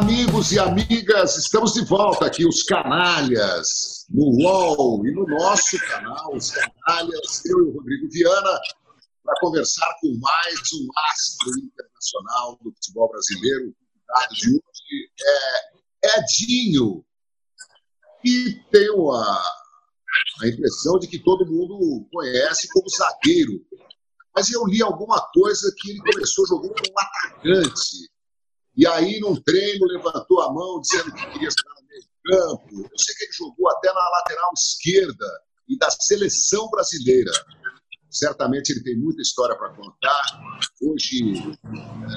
amigos e amigas, estamos de volta aqui, os canalhas, no UOL e no nosso canal, os canalhas, eu e o Rodrigo Viana, para conversar com mais um astro internacional do futebol brasileiro. O de hoje é Edinho, e tenho a, a impressão de que todo mundo conhece como zagueiro. Mas eu li alguma coisa que ele começou jogando como atacante e aí, num treino, levantou a mão dizendo que queria estar no meio campo. Eu sei que ele jogou até na lateral esquerda e da seleção brasileira. Certamente ele tem muita história para contar. Hoje,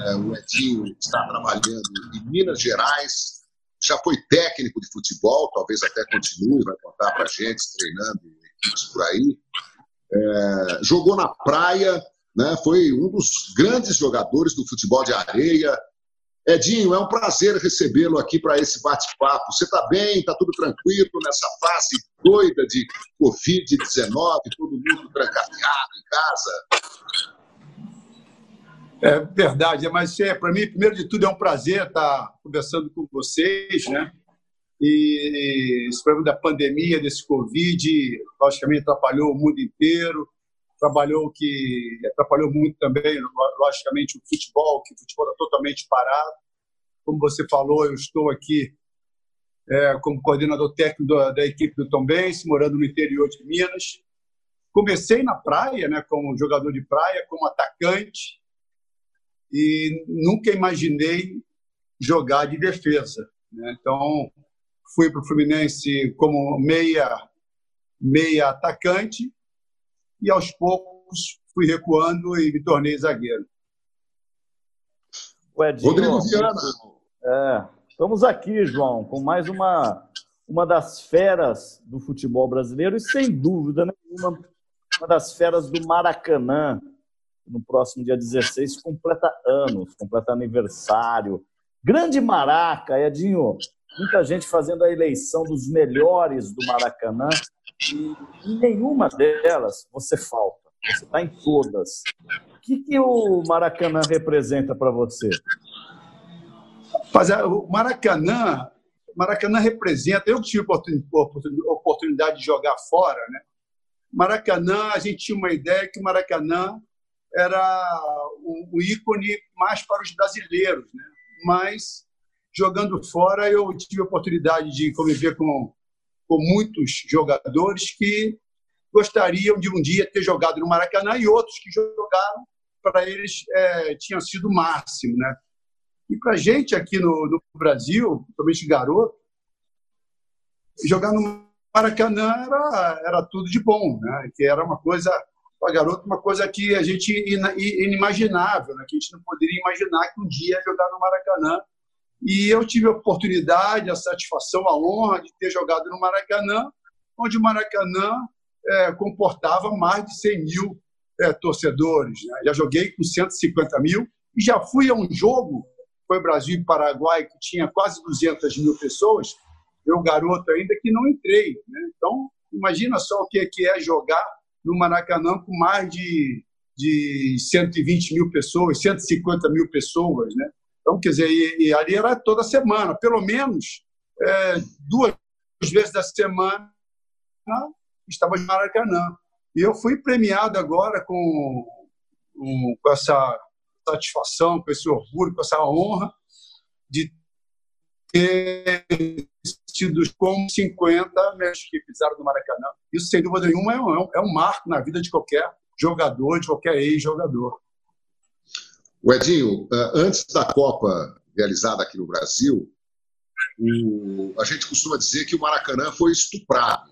é, o Edinho está trabalhando em Minas Gerais, já foi técnico de futebol, talvez até continue, vai contar para a gente, treinando equipes por aí. É, jogou na praia, né, foi um dos grandes jogadores do futebol de areia, Edinho, é um prazer recebê-lo aqui para esse bate-papo. Você está bem? Está tudo tranquilo nessa fase doida de Covid-19, todo mundo trancafiado em casa? É verdade, mas é, para mim, primeiro de tudo, é um prazer estar conversando com vocês, né? E esse problema da pandemia, desse Covid, logicamente atrapalhou o mundo inteiro, trabalhou que atrapalhou muito também, logicamente, o futebol, que o futebol está totalmente parado. Como você falou, eu estou aqui é, como coordenador técnico da, da equipe do Tom Benz, morando no interior de Minas. Comecei na praia, né, como jogador de praia, como atacante, e nunca imaginei jogar de defesa. Né? Então, fui para o Fluminense como meia, meia atacante, e aos poucos fui recuando e me tornei zagueiro. O Edinho, Rodrigo Viana. É, estamos aqui, João, com mais uma, uma das feras do futebol brasileiro e, sem dúvida nenhuma, uma das feras do Maracanã. No próximo dia 16, completa anos, completa aniversário. Grande Maraca, Edinho. Muita gente fazendo a eleição dos melhores do Maracanã e em nenhuma delas você falta. Você está em todas. O que, que o Maracanã representa para você? É, o Maracanã, Maracanã representa. Eu tive oportunidade de jogar fora, né? Maracanã, a gente tinha uma ideia que o Maracanã era o, ícone mais para os brasileiros, né? Mas jogando fora, eu tive a oportunidade de conviver com com muitos jogadores que gostariam de um dia ter jogado no Maracanã e outros que jogaram para eles é, tinha sido o máximo, né? E para a gente aqui no, no Brasil, principalmente garoto, jogar no Maracanã era, era tudo de bom, né? Que era uma coisa para garoto uma coisa que a gente inimaginável, né? Que a gente não poderia imaginar que um dia jogar no Maracanã e eu tive a oportunidade, a satisfação, a honra de ter jogado no Maracanã, onde o Maracanã é, comportava mais de 100 mil é, torcedores. Né? Já joguei com 150 mil e já fui a um jogo, foi Brasil e Paraguai, que tinha quase 200 mil pessoas, eu, garoto ainda, que não entrei. Né? Então, imagina só o que é jogar no Maracanã com mais de, de 120 mil pessoas, 150 mil pessoas, né? Então, quer dizer, e, e ali era toda semana, pelo menos é, duas vezes da semana estava em Maracanã. E eu fui premiado agora com, com, essa satisfação, com esse orgulho, com essa honra de ter sido com 50 meses que pisaram do Maracanã. Isso, sem dúvida nenhuma, é um, é um marco na vida de qualquer jogador, de qualquer ex-jogador. O Edinho, eh, antes da Copa realizada aqui no Brasil, o, a gente costuma dizer que o Maracanã foi estuprado.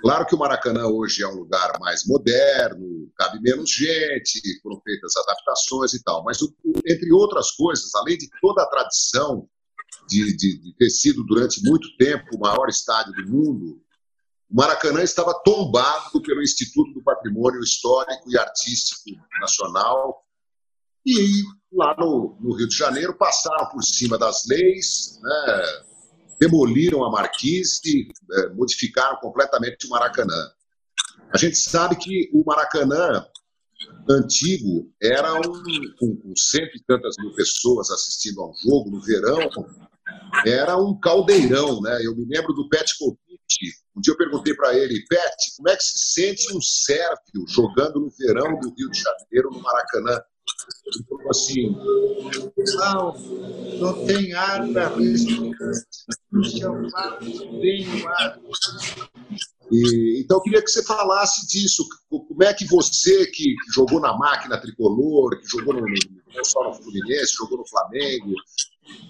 Claro que o Maracanã hoje é um lugar mais moderno, cabe menos gente, foram feitas adaptações e tal, mas entre outras coisas, além de toda a tradição de, de, de ter sido durante muito tempo o maior estádio do mundo, o Maracanã estava tombado pelo Instituto do Patrimônio Histórico e Artístico Nacional e lá no, no, Rio de Janeiro passaram por cima das leis, né, demoliram a Marquise, é, modificaram completamente o Maracanã. A gente sabe que o Maracanã antigo era um, com, com cento e tantas mil pessoas assistindo ao jogo no verão, era um caldeirão, né? Eu me lembro do Pet Copite. Um dia eu perguntei para ele, Pet, como é que se sente um sérvio jogando no verão do Rio de Janeiro, no Maracanã? Assim: não, não tem ar para respirar. Eu faço bem o ar. E, então, eu queria que você falasse disso. Como é que você, que jogou na máquina tricolor, que jogou no, não só no Fluminense, jogou no Flamengo,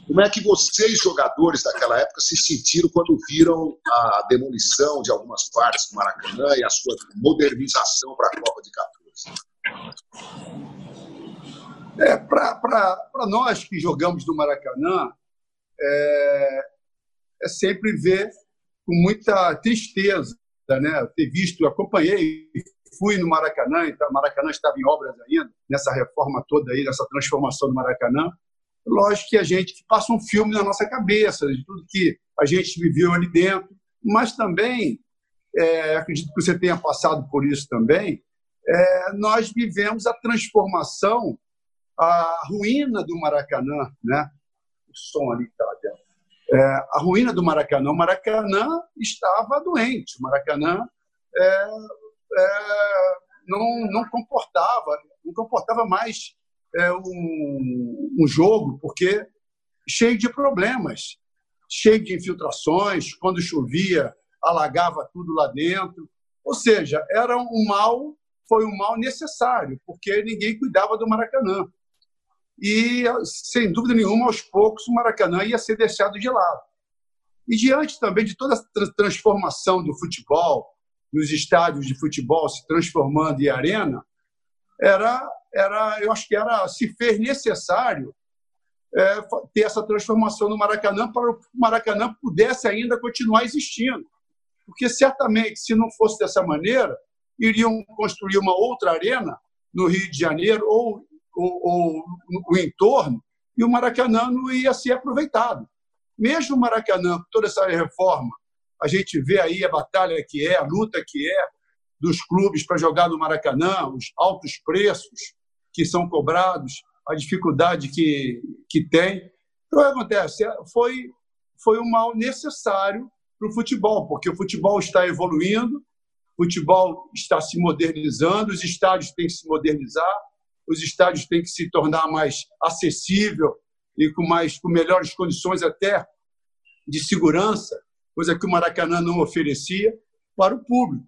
como é que vocês, jogadores daquela época, se sentiram quando viram a demolição de algumas partes do Maracanã e a sua modernização para a Copa de 14? É, Para nós que jogamos no Maracanã, é, é, sempre ver com muita tristeza, né? Ter visto, acompanhei, fui no Maracanã, então Maracanã estava em obras ainda, nessa reforma toda aí, nessa transformação do Maracanã. Lógico que a gente passa um filme na nossa cabeça de tudo que a gente viveu ali dentro, mas também, é, acredito que você tenha passado por isso também, é, nós vivemos a transformação a ruína do Maracanã, né? O som ali dentro. É, a ruína do Maracanã. O Maracanã estava doente. O Maracanã é, é, não, não comportava, não comportava mais é, um, um jogo, porque cheio de problemas, cheio de infiltrações. Quando chovia, alagava tudo lá dentro. Ou seja, era um mal, foi um mal necessário, porque ninguém cuidava do Maracanã e, sem dúvida nenhuma, aos poucos, o Maracanã ia ser deixado de lado. E diante também de toda a transformação do futebol, nos estádios de futebol se transformando em arena, era, era, eu acho que era se fez necessário é, ter essa transformação no Maracanã para o Maracanã pudesse ainda continuar existindo. Porque certamente, se não fosse dessa maneira, iriam construir uma outra arena no Rio de Janeiro ou o, o, o entorno, e o Maracanã não ia ser aproveitado. Mesmo o Maracanã, toda essa reforma, a gente vê aí a batalha que é, a luta que é dos clubes para jogar no Maracanã, os altos preços que são cobrados, a dificuldade que, que tem. Então, o que acontece? Foi, foi um mal necessário para o futebol, porque o futebol está evoluindo, o futebol está se modernizando, os estádios têm que se modernizar, os estádios têm que se tornar mais acessível e com mais com melhores condições até de segurança, coisa que o Maracanã não oferecia para o público.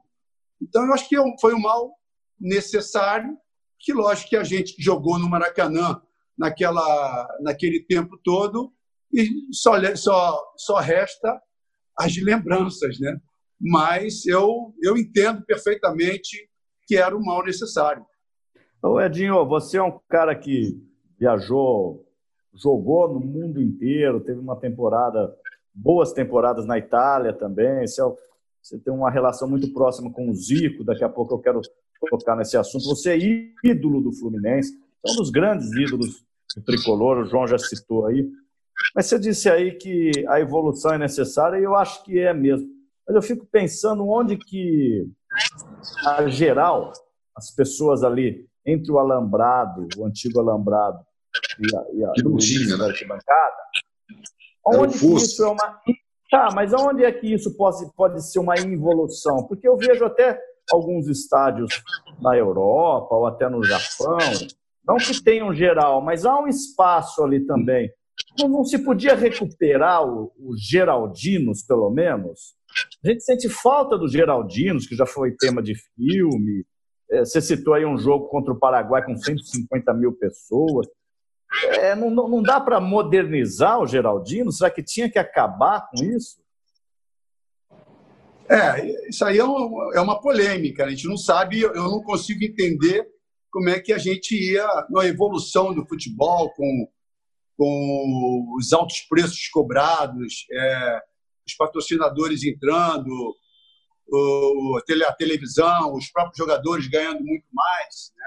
Então, eu acho que é foi um mal necessário, que lógico que a gente jogou no Maracanã naquela, naquele tempo todo e só, só, só resta as lembranças, né? Mas eu, eu entendo perfeitamente que era um mal necessário. Ô Edinho, você é um cara que viajou, jogou no mundo inteiro, teve uma temporada, boas temporadas na Itália também. Você, é, você tem uma relação muito próxima com o Zico, daqui a pouco eu quero tocar nesse assunto. Você é ídolo do Fluminense, é um dos grandes ídolos do tricolor, o João já citou aí. Mas você disse aí que a evolução é necessária e eu acho que é mesmo. Mas eu fico pensando onde que, a geral, as pessoas ali entre o alambrado, o antigo alambrado e a, e a, que não tinha, né? arquibancada, onde que isso é uma... Tá, mas onde é que isso pode, pode ser uma involução? Porque eu vejo até alguns estádios na Europa ou até no Japão, não que tenham geral, mas há um espaço ali também. Não, não se podia recuperar os Geraldinos, pelo menos? A gente sente falta dos Geraldinos, que já foi tema de filme, você citou aí um jogo contra o Paraguai com 150 mil pessoas. É, não, não dá para modernizar o Geraldino? Será que tinha que acabar com isso? É, isso aí é uma, é uma polêmica. A gente não sabe, eu não consigo entender como é que a gente ia na evolução do futebol, com, com os altos preços cobrados, é, os patrocinadores entrando, a televisão, os próprios jogadores ganhando muito mais. Né?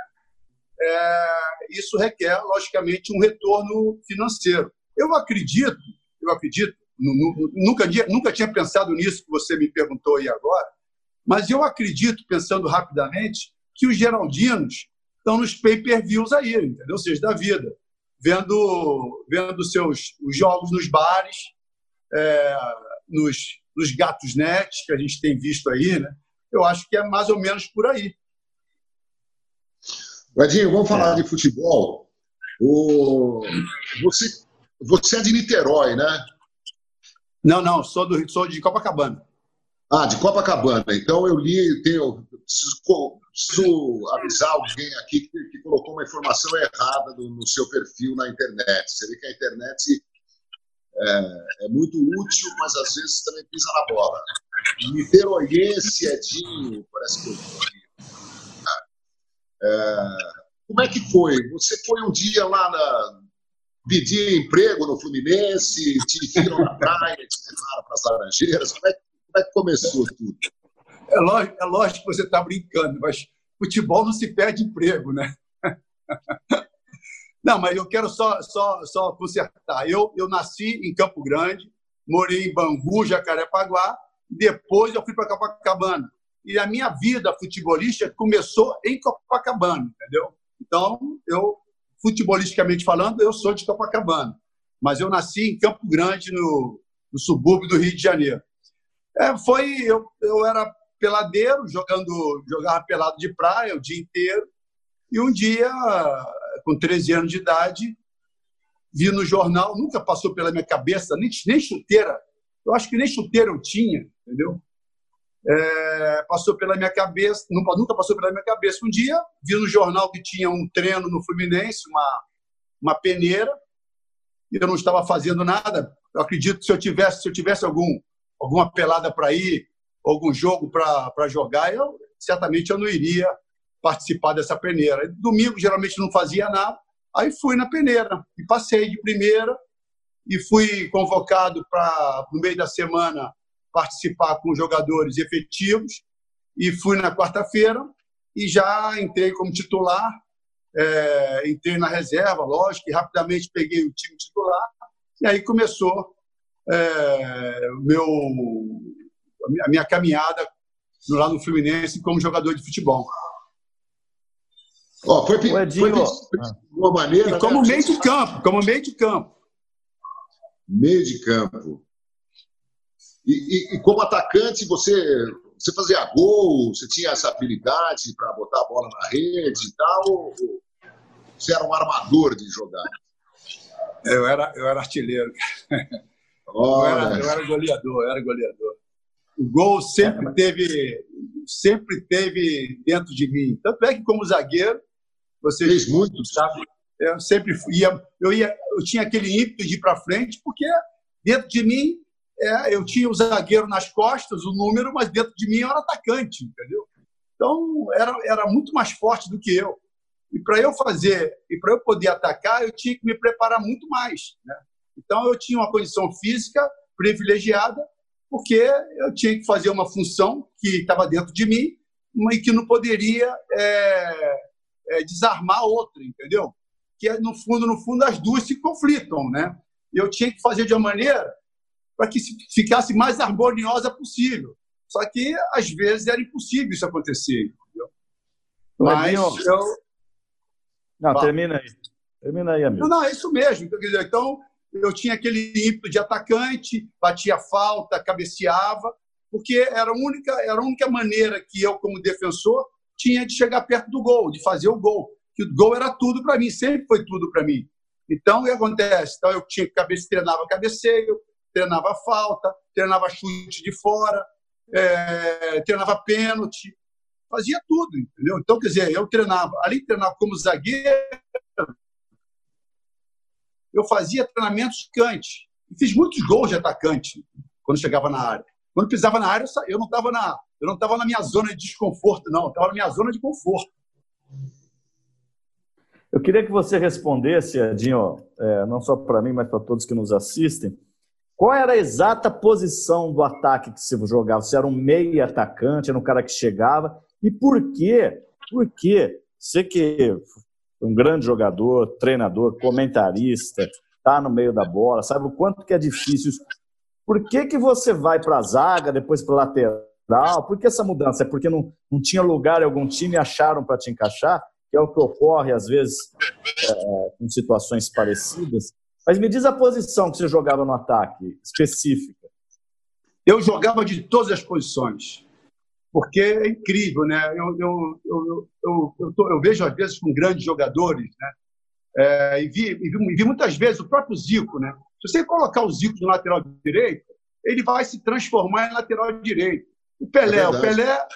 É, isso requer, logicamente, um retorno financeiro. Eu acredito, eu acredito, nunca, nunca tinha pensado nisso que você me perguntou aí agora, mas eu acredito, pensando rapidamente, que os geraldinos estão nos pay-per-views aí, entendeu? Ou seja, da vida, vendo, vendo seus, os jogos nos bares, é, nos, nos gatos net que a gente tem visto aí, né? Eu acho que é mais ou menos por aí. Edinho, vamos falar é. de futebol. O... Você, você é de Niterói, né? Não, não, sou, do, sou de Copacabana. Ah, de Copacabana. Então eu li, tenho, preciso, preciso avisar alguém aqui que, que, colocou uma informação errada do, no seu perfil na internet. Você vê que a internet é, é, muito útil, mas às vezes também pisa na bola. Niteroiense, Edinho, parece que eu é, Como é que foi? Você foi um dia lá na, pedir emprego no Fluminense, te viram na praia, te levaram para as Laranjeiras. Como é, como é, que começou tudo? É lógico, é lógico que você está brincando, mas futebol não se perde emprego, né? Não, mas eu quero só, só, só consertar. Eu, eu nasci em Campo Grande, morei em Bangu, Jacarepaguá, depois eu fui para Copacabana. E a minha vida futebolística começou em Copacabana, entendeu? Então, eu futebolisticamente falando, eu sou de Copacabana, mas eu nasci em Campo Grande, no, no subúrbio do Rio de Janeiro. É, foi, eu, eu era peladeiro, jogando, jogava pelado de praia o dia inteiro, e um dia, com 13 anos de idade, vi no jornal, nunca passou pela minha cabeça, nem, nem chuteira, eu acho que nem chuteira eu tinha, entendeu? é, passou pela minha cabeça, nunca passou pela minha cabeça. Um dia, vi no jornal que tinha um treino no Fluminense, uma, uma peneira, e eu não estava fazendo nada. Eu acredito que se eu tivesse, se eu tivesse algum, alguma pelada para ir, algum jogo para jogar, eu certamente eu não iria participar dessa peneira. Domingo, geralmente, não fazia nada. Aí fui na peneira e passei de primeira e fui convocado para, no meio da semana, participar com jogadores efetivos e fui na quarta-feira e já entrei como titular, é, entrei na reserva, lógico, e rapidamente peguei o time titular e aí começou é, meu, a minha caminhada lá no Fluminense como jogador de futebol. Oh, foi, foi de uma maneira. E como né? meio de campo, como meio de campo. Meio de campo. E, e, e, como atacante, você, você fazia gol, você tinha essa habilidade para botar a bola na rede e tal? Ou você era um armador de jogar? Eu era, eu era artilheiro. Eu era, eu era goleador, eu era goleador. O gol sempre teve, sempre teve dentro de mim. Tanto é que como zagueiro, você fez muito, sabe? Eu sempre ia, eu ia, eu tinha aquele ímpeto de ir para frente porque dentro de mim é, eu tinha o zagueiro nas costas, o número, mas dentro de mim eu era atacante, entendeu? Então era, era muito mais forte do que eu. E para eu fazer, e para eu poder atacar, eu tinha que me preparar muito mais. Né? Então eu tinha uma condição física privilegiada, porque eu tinha que fazer uma função que estava dentro de mim e que não poderia é, é, desarmar outra, entendeu? Que no fundo, no fundo, as duas se conflitam, né? Eu tinha que fazer de uma maneira para que ficasse mais harmoniosa possível. Só que, às vezes, era impossível isso acontecer. Entendeu? Mas eu... Não, termina aí. Termina aí, amigo. Não, não, é isso mesmo. Então, eu tinha aquele ímpeto de atacante, batia falta, cabeceava, porque era a única, era a única maneira que eu, como defensor, tinha de chegar perto do gol, de fazer o gol. Que o gol era tudo para mim, sempre foi tudo para mim. Então, o que acontece? Então, eu tinha cabeça, treinava cabeceio, treinava falta, treinava chute de fora, é, treinava pênalti, fazia tudo, entendeu? Então, quer dizer, eu treinava, além de treinar como zagueiro, eu fazia treinamentos de cante. Fiz muitos gols de atacante quando chegava na área. Quando pisava na área, eu não estava na, eu não estava na minha zona de desconforto, não. Estava na minha zona de conforto. Eu queria que você respondesse, Edinho, é, não só para mim, mas para todos que nos assistem, qual era a exata posição do ataque que você jogava? Você era um meio atacante, era um cara que chegava? E por quê? Por quê? Você que foi um grande jogador, treinador, comentarista, tá no meio da bola, sabe o quanto que é difícil. Por que, que você vai para a zaga, depois para lateral? Por que essa mudança? É porque não, não tinha lugar em algum time acharam para te encaixar? Que é o que ocorre, às vezes, é, com situações parecidas. Mas me diz a posição que você jogava no ataque, específica. Eu jogava de todas as posições, porque é incrível, né? Eu, eu, eu, eu, eu, tô, eu vejo, às vezes, com grandes jogadores, né? É, e, vi, e, vi, e vi muitas vezes o próprio Zico, né? Se você colocar o Zico no lateral direito, ele vai se transformar em lateral direito. O Pelé, é o Pelé,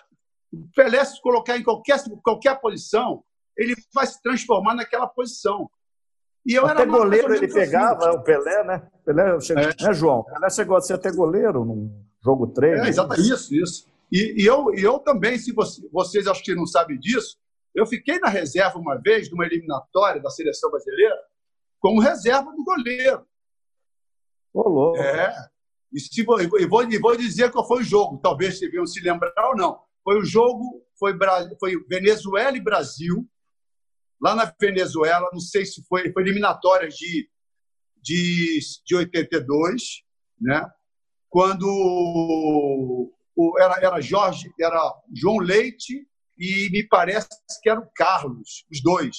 o Pelé se colocar em qualquer qualquer posição, ele vai se transformar naquela posição. E eu até goleiro ele pegava, assim. o Pelé, né? Pelé chegou, é. né, João? Pelé chegou a ser até goleiro num jogo treino. É, exatamente, isso, isso. E, e, eu, e eu também, se você, vocês acho que não sabem disso, eu fiquei na reserva uma vez, numa eliminatória da seleção brasileira, como reserva do goleiro. Olô. É. E, se, e, vou, e vou dizer qual foi o jogo, talvez vocês venham se lembrar ou não. Foi o jogo, foi, foi Venezuela e Brasil, lá na Venezuela, não sei se foi, foi eliminatórias de, de, de 82, né? quando o, era, era Jorge, era João Leite e me parece que era o Carlos, os dois.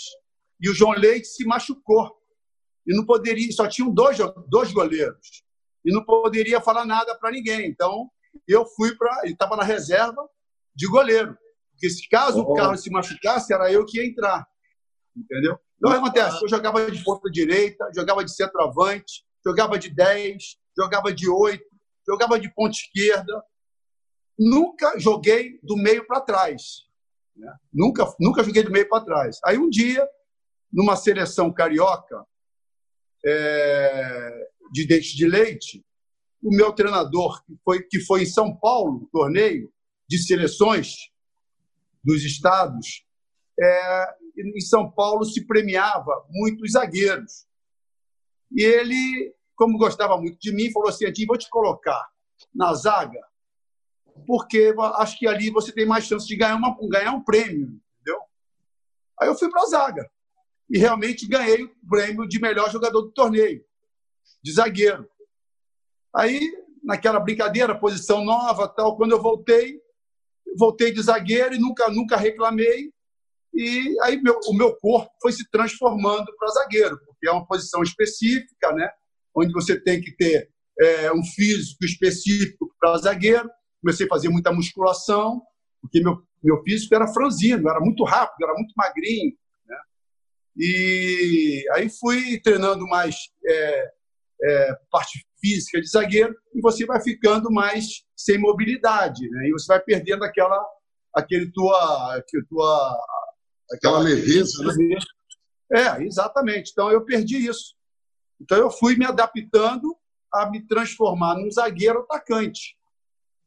E o João Leite se machucou. E não poderia, só tinham dois, dois goleiros. E não poderia falar nada para ninguém. Então, eu fui para. Estava na reserva de goleiro. Porque se caso oh. o Carlos se machucasse, era eu que ia entrar entendeu? Então, o que acontece? Eu jogava de ponta direita, jogava de centroavante, jogava de 10, jogava de 8, jogava de ponta esquerda. Nunca joguei do meio para trás. Né? Nunca, nunca joguei do meio para trás. Aí, um dia, numa seleção carioca é, de dente de leite, o meu treinador, que foi, que foi em São Paulo, torneio de seleções dos estados, é, em São Paulo se premiava muitos zagueiros. E ele, como gostava muito de mim, falou assim: Edinho, vou te colocar na zaga, porque acho que ali você tem mais chance de ganhar, uma, ganhar um prêmio, entendeu? Aí eu fui para a zaga e realmente ganhei o prêmio de melhor jogador do torneio, de zagueiro. Aí, naquela brincadeira, posição nova, tal, quando eu voltei, voltei de zagueiro e nunca, nunca reclamei. E aí meu, o meu corpo foi se transformando para zagueiro, porque é uma posição específica, né? onde você tem que ter é, um físico específico para zagueiro. Comecei a fazer muita musculação, porque meu, meu físico era franzino, era muito rápido, era muito magrinho. Né? E aí fui treinando mais é, é, parte física de zagueiro e você vai ficando mais sem mobilidade, né? E você vai perdendo aquela, aquele tua, aquele tua Aquela leveza, né? É, exatamente. Então eu perdi isso. Então eu fui me adaptando a me transformar num zagueiro atacante.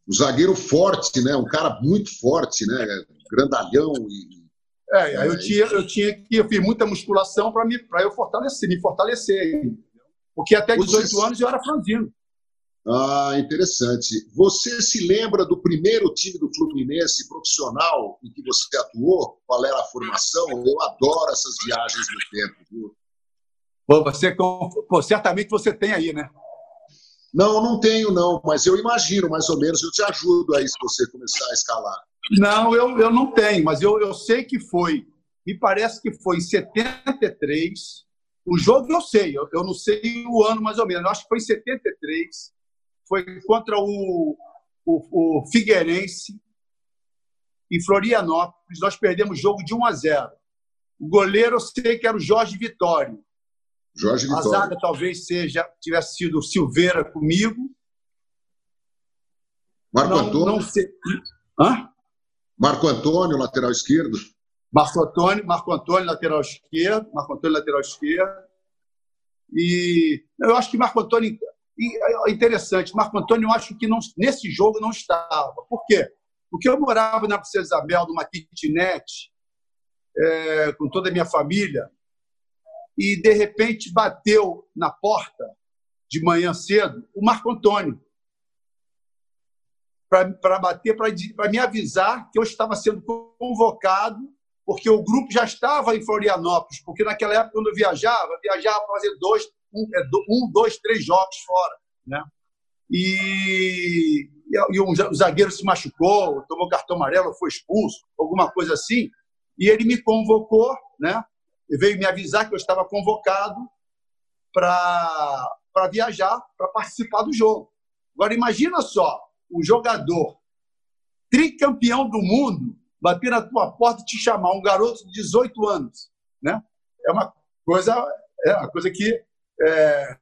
Um zagueiro forte, né? Um cara muito forte, né? Grandalhão e é, eu tinha, eu tinha que eu fiz muita musculação para me para eu fortalecer, me fortalecer. Porque até 18 anos eu era franzino. Ah, interessante. Você se lembra do primeiro time do Fluminense profissional em que você atuou? Qual era a formação? Eu adoro essas viagens no tempo. Viu? Pô, você, pô, certamente você tem aí, né? Não, não tenho, não, mas eu imagino mais ou menos. Eu te ajudo aí se você começar a escalar. Não, eu, eu não tenho, mas eu, eu sei que foi. Me parece que foi em 73. O jogo eu sei, eu, eu não sei o ano mais ou menos. Eu acho que foi em 73 foi contra o, o, o Figueirense, em Florianópolis. Nós perdemos o jogo de 1 a 0. O goleiro eu sei que era o Jorge Vitório. Jorge Vitório. A zaga talvez seja, tivesse sido o Silveira comigo. Marco não, Antônio. Não sei. Hã? Marco Antônio, lateral esquerdo. Marco Antônio, Marco Antônio, lateral esquerdo. Marco Antônio, lateral esquerdo. E eu acho que Marco Antônio é interessante, Marco Antônio, eu acho que não, nesse jogo não estava. Por quê? Porque eu morava na Princesa Isabel, numa kitnet, é, com toda a minha família, e de repente bateu na porta, de manhã cedo, o Marco Antônio, para bater, para me avisar que eu estava sendo convocado, porque o grupo já estava em Florianópolis, porque naquela época, quando eu viajava, viajava para fazer dois, um, é, um, dois, três jogos fora. Né? E, e um, o zagueiro se machucou, tomou cartão amarelo, foi expulso, alguma coisa assim. E ele me convocou, né? veio me avisar que eu estava convocado para viajar, para participar do jogo. Agora, imagina só, um jogador tricampeão do mundo bater na tua porta e te chamar, um garoto de 18 anos. Né? É uma coisa, é uma coisa que é,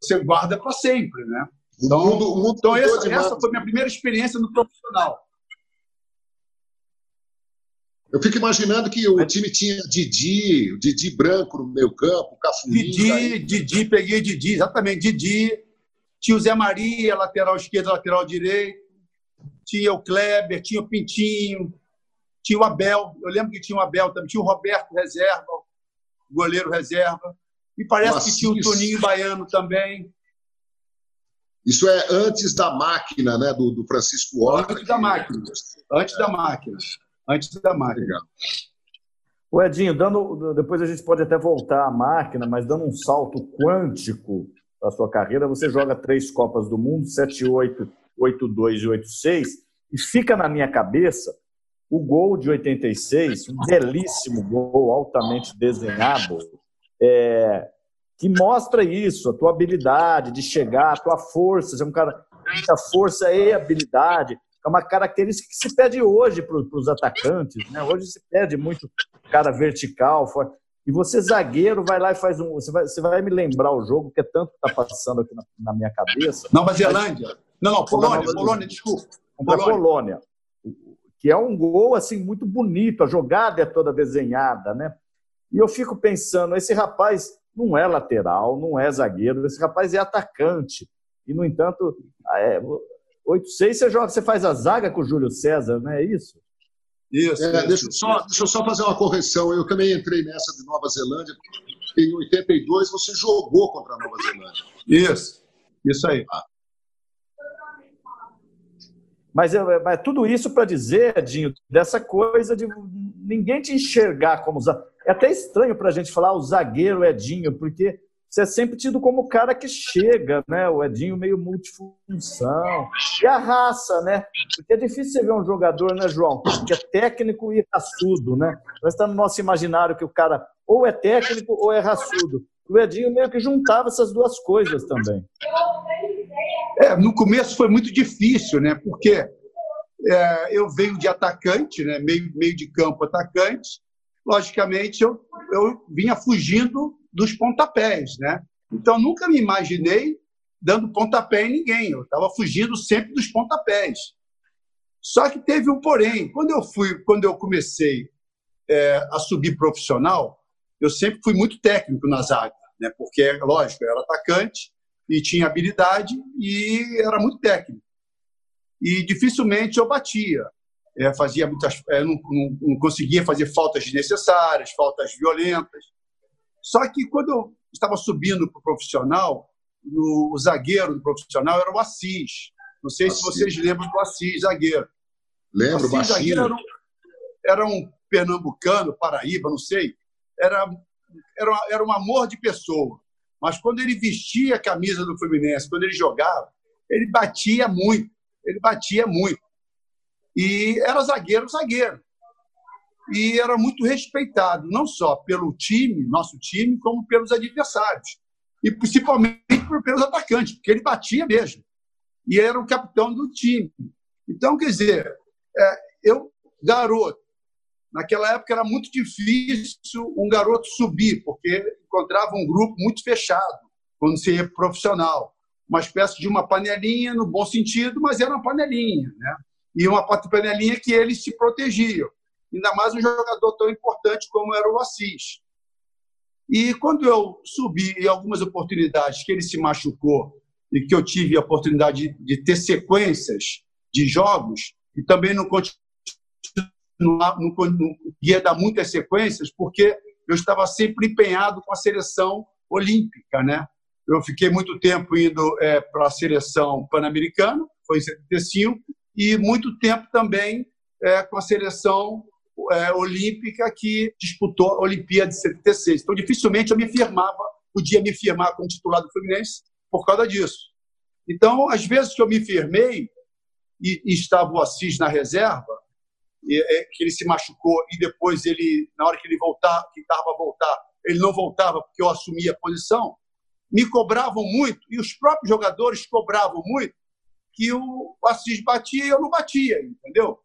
você guarda para sempre. Né? Então, o mundo, o mundo então essa, essa foi minha primeira experiência no profissional. Eu fico imaginando que o time tinha Didi, o Didi branco no meio campo, Cafurinho. Didi. Didi, peguei Didi, exatamente, Didi. Tinha o Zé Maria, lateral esquerdo, lateral direito. Tinha o Kleber, tinha o Pintinho, tinha o Abel. Eu lembro que tinha o Abel também, tinha o Roberto reserva, goleiro reserva. E parece Nossa, que tinha o Toninho Baiano também. Isso é antes da máquina, né, do, do Francisco Horta. Antes da máquina. Antes da máquina antes da máquina. O Edinho, dando, depois a gente pode até voltar à máquina, mas dando um salto quântico da sua carreira, você joga três Copas do Mundo, 7-8, 8-2 e 8-6, e fica na minha cabeça o gol de 86, um belíssimo gol, altamente desenhado, é, que mostra isso, a tua habilidade de chegar, a tua força, você é um cara muita força e habilidade é uma característica que se pede hoje para os atacantes. Né? Hoje se pede muito cara vertical. Forte. E você, zagueiro, vai lá e faz um. Você vai, você vai me lembrar o jogo, que é tanto que está passando aqui na, na, minha cabeça. Nova Zelândia. Não, não, Polônia, Polônia, Polônia desculpa. Polônia. Polônia. Que é um gol assim muito bonito, a jogada é toda desenhada, né? E eu fico pensando, esse rapaz não é lateral, não é zagueiro, esse rapaz é atacante. E, no entanto, é, 8-6 você joga, você faz a zaga com o Júlio César, não é isso? Isso. É, deixa, eu só, deixa eu só fazer uma correção. Eu também entrei nessa de Nova Zelândia. Em 82 você jogou contra a Nova Zelândia. Isso. Isso aí. Ah. Mas, mas tudo isso para dizer, Edinho, dessa coisa de ninguém te enxergar como. É até estranho para a gente falar o zagueiro Edinho, porque você é sempre tido como o cara que chega, né? O Edinho meio multifunção. E a raça, né? Porque é difícil você ver um jogador, né, João? Que é técnico e raçudo, né? Nós estamos no nosso imaginário que o cara ou é técnico ou é raçudo. O Edinho meio que juntava essas duas coisas também. É, no começo foi muito difícil, né? Porque é, eu venho de atacante, né? Meio, meio de campo atacante. Logicamente, eu, eu vinha fugindo dos pontapés, né? Então nunca me imaginei dando pontapé em ninguém. Eu estava fugindo sempre dos pontapés. Só que teve um porém. Quando eu fui, quando eu comecei é, a subir profissional, eu sempre fui muito técnico na zaga, né? Porque lógico, eu era atacante e tinha habilidade e era muito técnico. E dificilmente eu batia. É, fazia muitas, é, não, não, não conseguia fazer faltas desnecessárias, faltas violentas. Só que quando eu estava subindo para o profissional, o zagueiro do profissional era o Assis. Não sei Assis. se vocês lembram do Assis, zagueiro. Lembro, Assis, baixinho. zagueiro era um, era um pernambucano, paraíba, não sei. Era, era, era um amor de pessoa. Mas quando ele vestia a camisa do Fluminense, quando ele jogava, ele batia muito. Ele batia muito. E era zagueiro, zagueiro e era muito respeitado, não só pelo time, nosso time, como pelos adversários. E principalmente pelos atacantes, porque ele batia mesmo. E era o capitão do time. Então, quer dizer, é, eu, garoto, naquela época era muito difícil um garoto subir, porque encontrava um grupo muito fechado quando se ia profissional. Uma espécie de uma panelinha, no bom sentido, mas era uma panelinha. Né? E uma panelinha que eles se protegiam ainda mais um jogador tão importante como era o Assis. E quando eu subi em algumas oportunidades que ele se machucou e que eu tive a oportunidade de, ter sequências de jogos, e também não não, não ia dar muitas sequências, porque eu estava sempre empenhado com a seleção olímpica. Né? Eu fiquei muito tempo indo é, para a seleção pan-americana, foi em 75, e muito tempo também é, com a seleção é, olímpica que disputou a Olimpíada de 76. Então, dificilmente eu me firmava, podia me firmar como titular do Fluminense por causa disso. Então, às vezes que eu me firmei e, e estava o Assis na reserva, que ele se machucou e depois ele, na hora que ele voltar, que estava a voltar, ele não voltava porque eu assumia a posição, me cobravam muito, e os próprios jogadores cobravam muito, que o Assis batia e eu não batia, entendeu?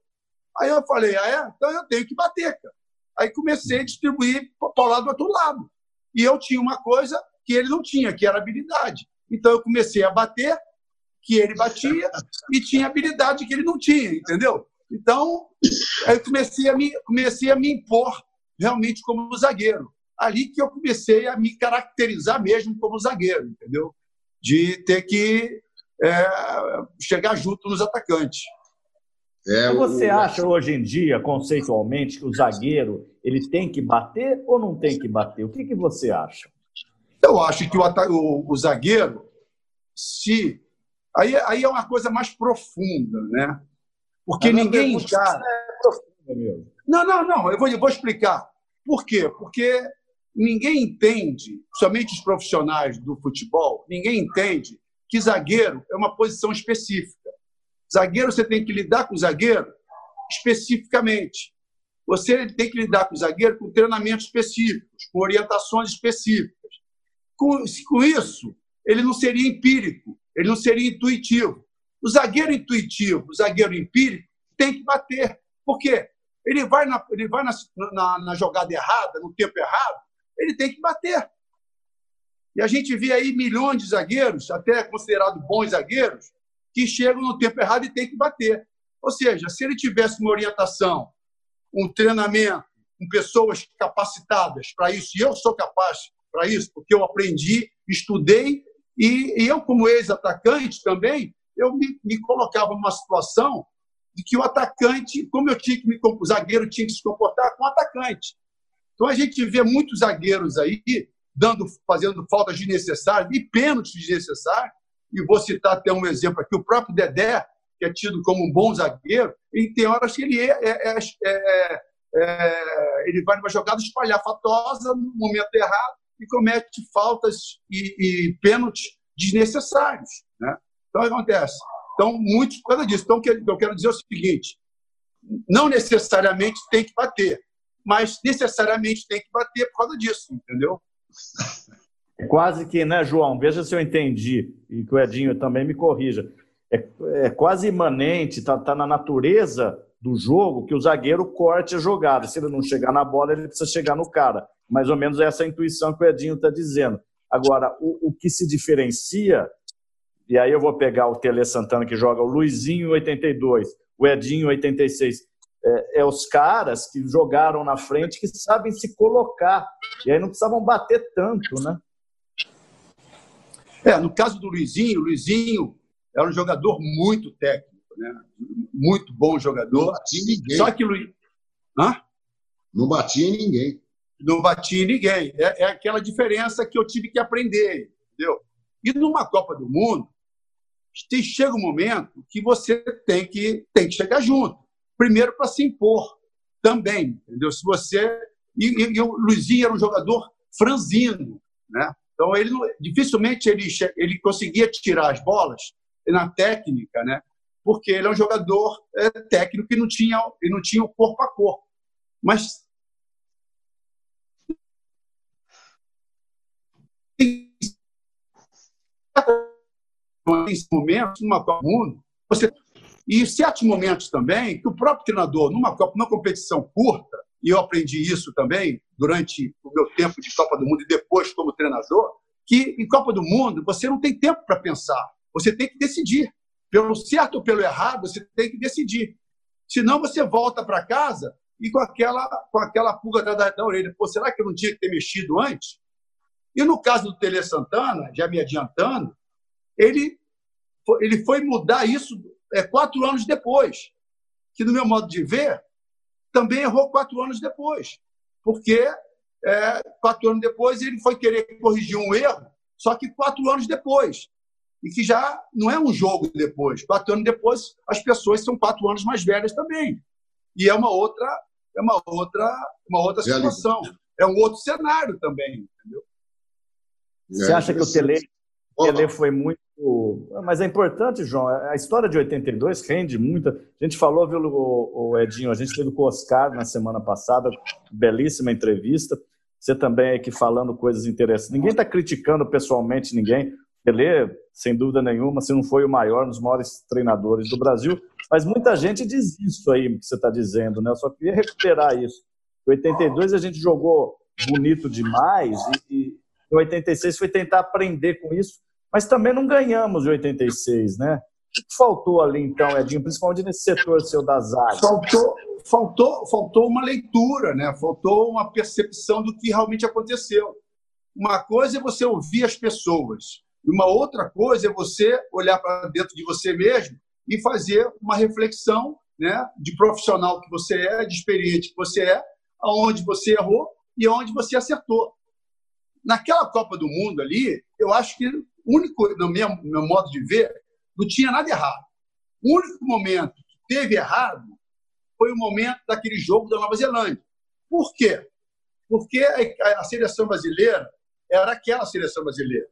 Aí eu falei, ah, é? Então eu tenho que bater, cara. Aí comecei a distribuir para o lado do outro lado. E eu tinha uma coisa que ele não tinha, que era habilidade. Então eu comecei a bater, que ele batia, e tinha habilidade que ele não tinha, entendeu? Então, aí comecei a me, comecei a me impor realmente como zagueiro. Ali que eu comecei a me caracterizar mesmo como zagueiro, entendeu? De ter que é, chegar junto nos atacantes. É, você o... acha hoje em dia, conceitualmente, que o zagueiro ele tem que bater ou não tem que bater? O que, que você acha? Eu acho que o, o, o zagueiro, se. Aí, aí é uma coisa mais profunda, né? Porque não, ninguém. É. Não, não, não. Eu vou, eu vou explicar. Por quê? Porque ninguém entende, somente os profissionais do futebol, ninguém entende que zagueiro é uma posição específica. Zagueiro, você tem que lidar com o zagueiro especificamente. Você tem que lidar com o zagueiro com treinamentos específicos, com orientações específicas. Com, com isso, ele não seria empírico, ele não seria intuitivo. O zagueiro intuitivo, o zagueiro empírico, tem que bater. Por quê? Ele vai na, ele vai na, na, na jogada errada, no tempo errado, ele tem que bater. E a gente vê aí milhões de zagueiros, até considerados bons zagueiros, que chegam no tempo errado e tem que bater. Ou seja, se ele tivesse uma orientação, um treinamento, com pessoas capacitadas para isso, e eu sou capaz para isso, porque eu aprendi, estudei, e, e eu, como ex-atacante também, eu me, me, colocava numa situação de que o atacante, como eu tinha que me, o zagueiro tinha que se comportar com o atacante. Então a gente vê muitos zagueiros aí dando, fazendo faltas desnecessárias e pênaltis desnecessários, e vou citar até um exemplo aqui, o próprio Dedé, que é tido como um bom zagueiro, e tem horas que ele, é, é, é, é ele vai numa jogada espalhafatosa no momento errado e comete faltas e, e pênaltis desnecessários. Né? Então, o que acontece? Então, muitos por causa disso. Então, o que eu quero dizer é o seguinte: não necessariamente tem que bater, mas necessariamente tem que bater por causa disso, entendeu? É quase que, né, João? Veja se eu entendi, e que o Edinho também me corrija. É, é quase imanente, está tá na natureza do jogo que o zagueiro corte a jogada. Se ele não chegar na bola, ele precisa chegar no cara. Mais ou menos essa é a intuição que o Edinho está dizendo. Agora, o, o, que se diferencia, e aí eu vou pegar o Tele Santana que joga o Luizinho 82, o Edinho 86, é, é, os caras que jogaram na frente que sabem se colocar. E aí não precisavam bater tanto, né? É, no caso do Luizinho, o Luizinho era um jogador muito técnico, né? muito bom jogador. Não batia em ninguém. Só que Luiz... Hã? Não batia em ninguém. Não batia em ninguém. É, é aquela diferença que eu tive que aprender, entendeu? E numa Copa do Mundo, chega um momento que você tem que, tem que chegar junto. Primeiro para se impor também, entendeu? Se você... E, e, e o Luizinho era um jogador franzino, né? Então, ele dificilmente ele, ele conseguia tirar as bolas na técnica, né? porque ele é um jogador é, técnico e não tinha, e não tinha o corpo a corpo. Mas em momentos, numa Copa do Mundo, você e certos momentos também que o próprio treinador, numa, Copa, numa competição curta, e eu aprendi isso também durante o meu tempo de Copa do Mundo e depois como treinador, que em Copa do Mundo você não tem tempo para pensar, você tem que decidir. Pelo certo ou pelo errado, você tem que decidir. Senão você volta para casa e com aquela, com aquela pulga atrás da, da orelha. Pô, será que eu não tinha que ter mexido antes? E no caso do Tele Santana, já me adiantando, ele, ele foi mudar isso é, quatro anos depois. Que, no meu modo de ver, também errou quatro anos depois, porque é, quatro anos depois ele foi querer corrigir um erro, só que quatro anos depois. E que já não é um jogo depois. Quatro anos depois, as pessoas são quatro anos mais velhas também. E é uma outra, é uma outra, uma outra situação. É um outro cenário também, entendeu? Você acha que o Tele, Tele foi muito mas é importante, João. A história de 82 rende muito. A gente falou, viu, o Edinho, a gente teve com o Oscar na semana passada, belíssima entrevista. Você também aqui falando coisas interessantes. Ninguém está criticando pessoalmente ninguém. Pelé, sem dúvida nenhuma, se não foi o maior, um dos maiores treinadores do Brasil, mas muita gente diz isso aí que você está dizendo, né? Eu só queria recuperar isso. Em 82 a gente jogou bonito demais e, e em 86 foi tentar aprender com isso, mas também não ganhamos em 86, né? O que faltou ali então, Edinho, principalmente nesse setor seu das áreas? Faltou, faltou, faltou uma leitura, né? Faltou uma percepção do que realmente aconteceu. Uma coisa é você ouvir as pessoas, uma outra coisa é você olhar para dentro de você mesmo e fazer uma reflexão né, de profissional que você é, de experiente que você é, aonde você errou e aonde você acertou. Naquela Copa do Mundo ali, eu acho que único, no meu, meu modo de ver, não tinha nada errado. O único momento que teve errado foi o momento daquele jogo da Nova Zelândia. Por quê? Porque a seleção brasileira era aquela seleção brasileira.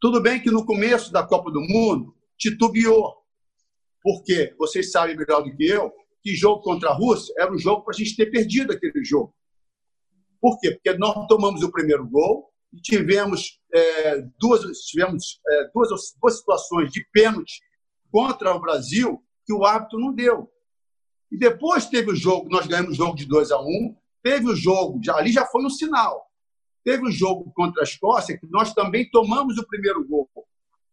Tudo bem que no começo da Copa do Mundo titubeou, porque vocês sabem melhor do que eu que jogo contra a Rússia era um jogo para a gente ter perdido aquele jogo. Por quê? Porque nós tomamos o primeiro gol e tivemos, é, duas, tivemos é, duas, duas situações de pênalti contra o Brasil que o árbitro não deu. E depois teve o jogo, nós ganhamos o jogo de 2 a 1 um, teve o jogo, já, ali já foi um sinal. Teve o jogo contra a Escócia, que nós também tomamos o primeiro gol.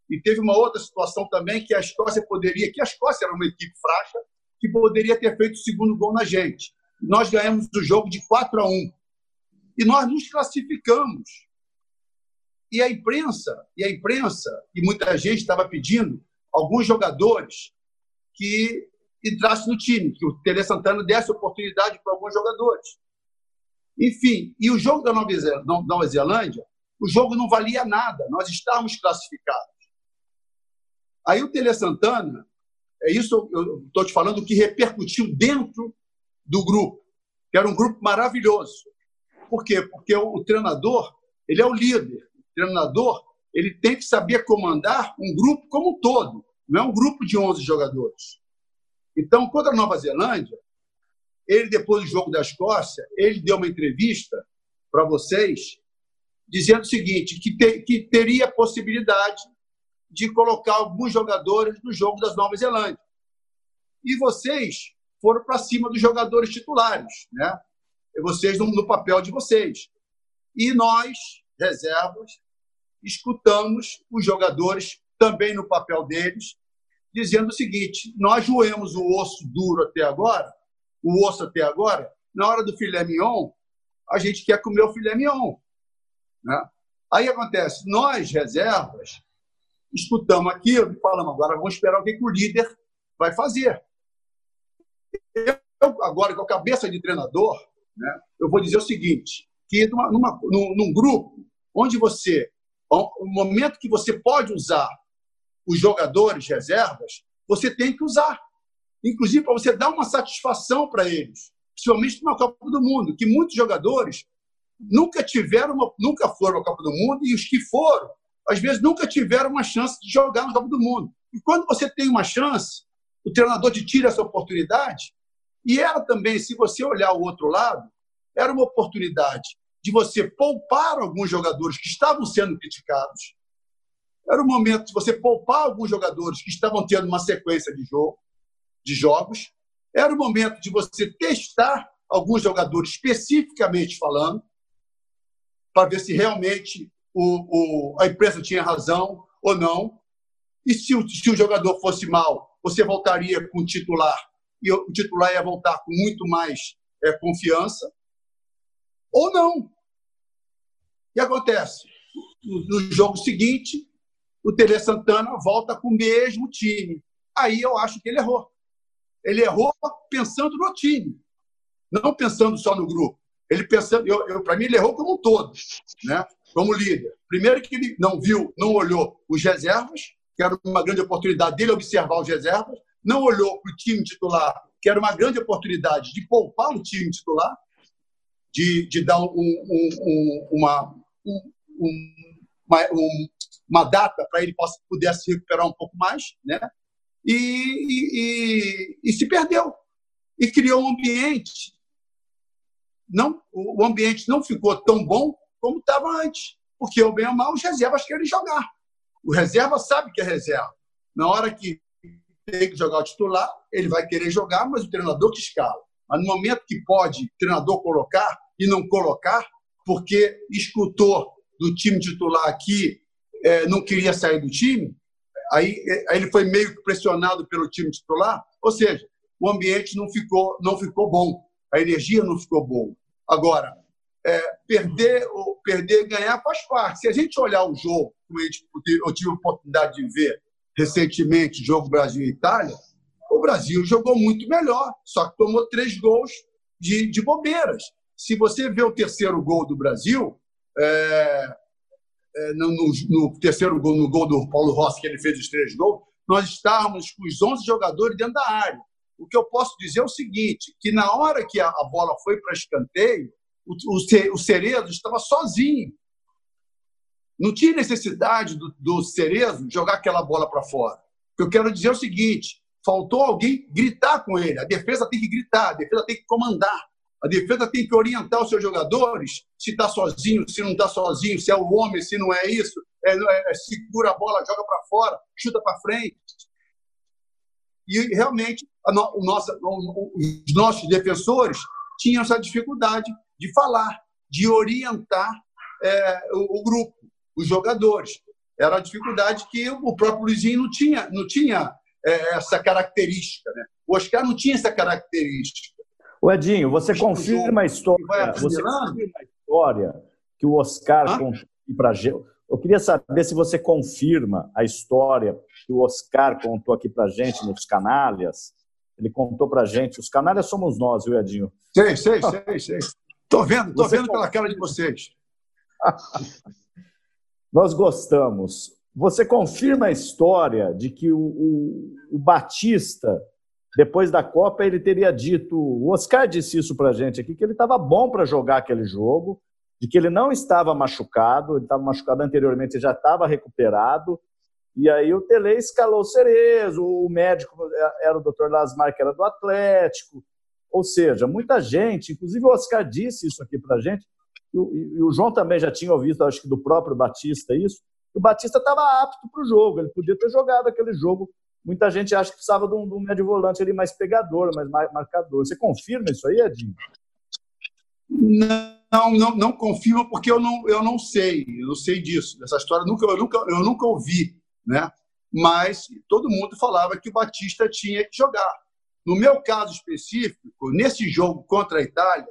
E teve uma outra situação também que a Escócia poderia, que a Escócia era uma equipe fraca, que poderia ter feito o segundo gol na gente. Nós ganhamos o jogo de 4 a 1. E nós nos classificamos. E a imprensa, e a imprensa, e muita gente estava pedindo alguns jogadores que entrassem no time, que o Tele Santana desse oportunidade para alguns jogadores. Enfim, e o jogo da Nova Zelândia, o jogo não valia nada, nós estávamos classificados. Aí o Tele Santana, é isso eu estou te falando que repercutiu dentro do grupo, que era um grupo maravilhoso. Por quê? Porque o, o treinador, ele é o líder. Treinador, ele tem que saber comandar um grupo como um todo, não é um grupo de 11 jogadores. Então, contra a Nova Zelândia, ele, depois do jogo da Escócia, ele deu uma entrevista para vocês dizendo o seguinte, que, te, que teria possibilidade de colocar alguns jogadores no jogo das Nova Zelândia. E vocês foram para cima dos jogadores titulares, né? Vocês no, no papel de vocês. E nós, reservas, escutamos os jogadores também no papel deles, dizendo o seguinte: nós joemos o osso duro até agora, o osso até agora, na hora do filé mignon, a gente quer comer o filé mignon. Né? Aí acontece, nós, reservas, escutamos aquilo e falamos, agora vamos esperar o que, o líder vai fazer. Eu, agora, com a cabeça de treinador, né, eu vou dizer o seguinte, que numa, numa, num, num grupo onde você, o momento que você pode usar os jogadores reservas, você tem que usar inclusive para você dar uma satisfação para eles, principalmente na Copa do Mundo, que muitos jogadores nunca tiveram, uma, nunca foram à Copa do Mundo e os que foram, às vezes nunca tiveram uma chance de jogar na Copa do Mundo. E quando você tem uma chance, o treinador te tira essa oportunidade. E era também, se você olhar o outro lado, era uma oportunidade de você poupar alguns jogadores que estavam sendo criticados. Era o momento de você poupar alguns jogadores que estavam tendo uma sequência de jogo de jogos. Era o momento de você testar alguns jogadores, especificamente falando, para ver se realmente o, o, a empresa tinha razão ou não. E se o, se o jogador fosse mal, você voltaria com o titular e o titular ia voltar com muito mais é, confiança. Ou não. E acontece? No, jogo seguinte, o Tele Santana volta com o mesmo time. Aí eu acho que ele errou. Ele errou pensando no time, não pensando só no grupo. Ele pensando, eu, eu para mim ele errou como um todo, né? Como líder. Primeiro que ele não viu, não olhou os reservas, que era uma grande oportunidade dele observar os reservas, não olhou para o time titular, que era uma grande oportunidade de poupar o time titular, de, de dar um, um, um, uma, uma, uma, data para ele possa, pudesse recuperar um pouco mais, né? e, e, e, se perdeu. E criou um ambiente não, o ambiente não ficou tão bom como estava antes. Porque o bem ou mal, os reservas querem jogar. O reserva sabe que é reserva. Na hora que tem que jogar o titular, ele vai querer jogar, mas o treinador que escala. Mas no momento que pode o treinador colocar e não colocar, porque escutou do time titular aqui, é, não queria sair do time, aí, aí ele foi meio que pressionado pelo time titular, ou seja, o ambiente não ficou, não ficou bom, a energia não ficou boa. Agora, é, perder ou perder ganhar faz parte. Se a gente olhar o jogo, como eu tive a oportunidade de ver recentemente, jogo Brasil Itália, o Brasil jogou muito melhor, só que tomou três gols de, de bobeiras. Se você vê o terceiro gol do Brasil, é, é, no, no, no, terceiro gol, no gol do Paulo Rossi, que ele fez os três gols, nós estávamos com os 11 jogadores dentro da área. O que eu posso dizer é o seguinte, que na hora que a, a bola foi para escanteio, o, o, o Cerezo estava sozinho. Não tinha necessidade do, do Cerezo jogar aquela bola para fora. O que eu quero dizer é o seguinte, faltou alguém gritar com ele. A defesa tem que gritar, a defesa tem que comandar. A defesa tem que orientar os seus jogadores se está sozinho, se não está sozinho, se é o homem, se não é isso. É, é, é segura a bola, joga para fora, chuta para frente. E realmente no, o nosso, os nossos defensores tinham essa dificuldade de falar, de orientar é, o, o, grupo, os jogadores. Era a dificuldade que o próprio Luizinho não tinha, não tinha é, essa característica. Né? O Oscar não tinha essa característica. O Edinho, você confirma a história, você confirma a história que o Oscar ah? contou para gente. Eu queria saber se você confirma a história que o Oscar contou aqui para gente nos canalhas. Ele contou para gente. Os canalhas somos nós, viu, Edinho? Sei, sei, sei, sei. Tô vendo, tô você vendo pela cara de vocês. nós gostamos. Você confirma a história de que o, o, o Batista depois da Copa, ele teria dito, o Oscar disse isso para a gente aqui, que ele estava bom para jogar aquele jogo, de que ele não estava machucado, ele estava machucado anteriormente, ele já estava recuperado, e aí o Tele escalou o Cerezo, o médico era o Dr. Lasmar, que era do Atlético, ou seja, muita gente, inclusive o Oscar disse isso aqui para a gente, e o, e o João também já tinha ouvido, acho que do próprio Batista isso, o Batista estava apto para o jogo, ele podia ter jogado aquele jogo Muita gente acha que precisava de um, de um médio volante ali mais pegador, mais marcador. Você confirma isso aí, Edinho? Não, não, não confirma porque eu não, eu não sei, eu não sei disso. Essa história nunca, eu, nunca, eu nunca ouvi, né? Mas todo mundo falava que o Batista tinha que jogar. No meu caso específico, nesse jogo contra a Itália,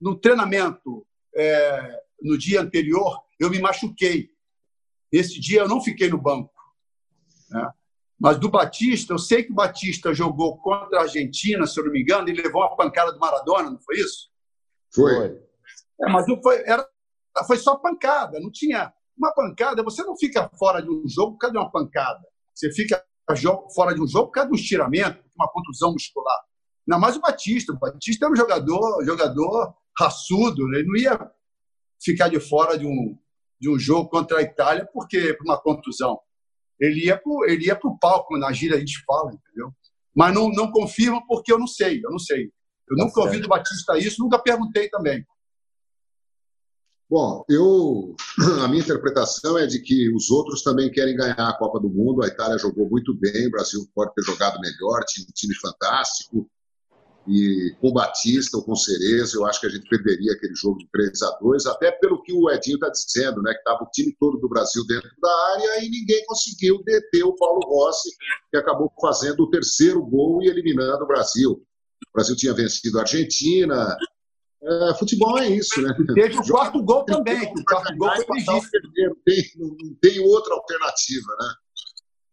no treinamento é, no dia anterior, eu me machuquei. Esse dia eu não fiquei no banco. Né? Mas do Batista, eu sei que o Batista jogou contra a Argentina, se eu não me engano, e levou uma pancada do Maradona, não foi isso? Foi. É, mas não foi, era, foi só pancada, não tinha. Uma pancada, você não fica fora de um jogo por causa de uma pancada. Você fica fora de um jogo por causa de um estiramento, uma contusão muscular. Não, mais o Batista. O Batista era um jogador, jogador raçudo, ele não ia ficar de fora de um, de um jogo contra a Itália porque por uma contusão ele ia pro, ele ia pro palco, na gira a gente fala, entendeu? Mas não, não confirma porque eu não sei, eu não sei. Eu tá nunca certo. ouvi do Batista isso, nunca perguntei também. Bom, eu a minha interpretação é de que os outros também querem ganhar a Copa do Mundo. A Itália jogou muito bem, o Brasil pode ter jogado melhor, tinha um time fantástico. E com o Batista ou com o Cerezo, eu acho que a gente perderia aquele jogo de 3 a 2 até pelo que o Edinho está dizendo, né? Que estava o time todo do Brasil dentro da área e ninguém conseguiu deter o Paulo Rossi, que acabou fazendo o terceiro gol e eliminando o Brasil. O Brasil tinha vencido a Argentina. É, futebol é isso, né? Teve o quarto gol também, o quarto gol foi. Tem, não tem outra alternativa, né?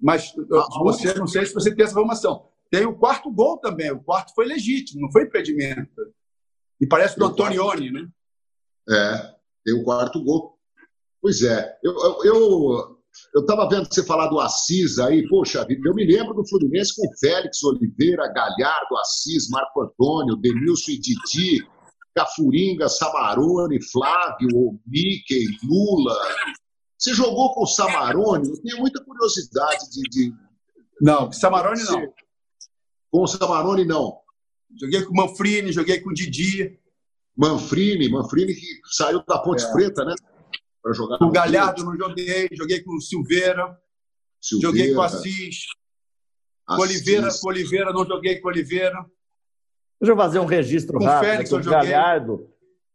Mas ah, você, não sei se você tem essa informação. Tem o quarto gol também. O quarto foi legítimo, não foi impedimento. E parece do Antonioni, né? É, tem o quarto gol. Pois é. Eu eu eu estava vendo você falar do Assis aí, poxa eu me lembro do Fluminense com Félix Oliveira, Galhardo, Assis, Marco Antônio, Denilson e Didi, Cafuringa, Samarone, Flávio, Mickey, Lula. Você jogou com o Samarone? Eu tenho muita curiosidade de. de... Não, Samarone não. Com o Samarone, não. Joguei com o Manfrini, joguei com o Didi. Manfrini, Manfrini que saiu da Ponte é. Preta, né? Para jogar. Com o Galhardo não joguei, joguei com o Silveira, Silveira. joguei com o Assis. Com Oliveira, com Oliveira, não joguei com Oliveira. Deixa eu fazer um registro com rápido. Félix, eu joguei. Galhardo,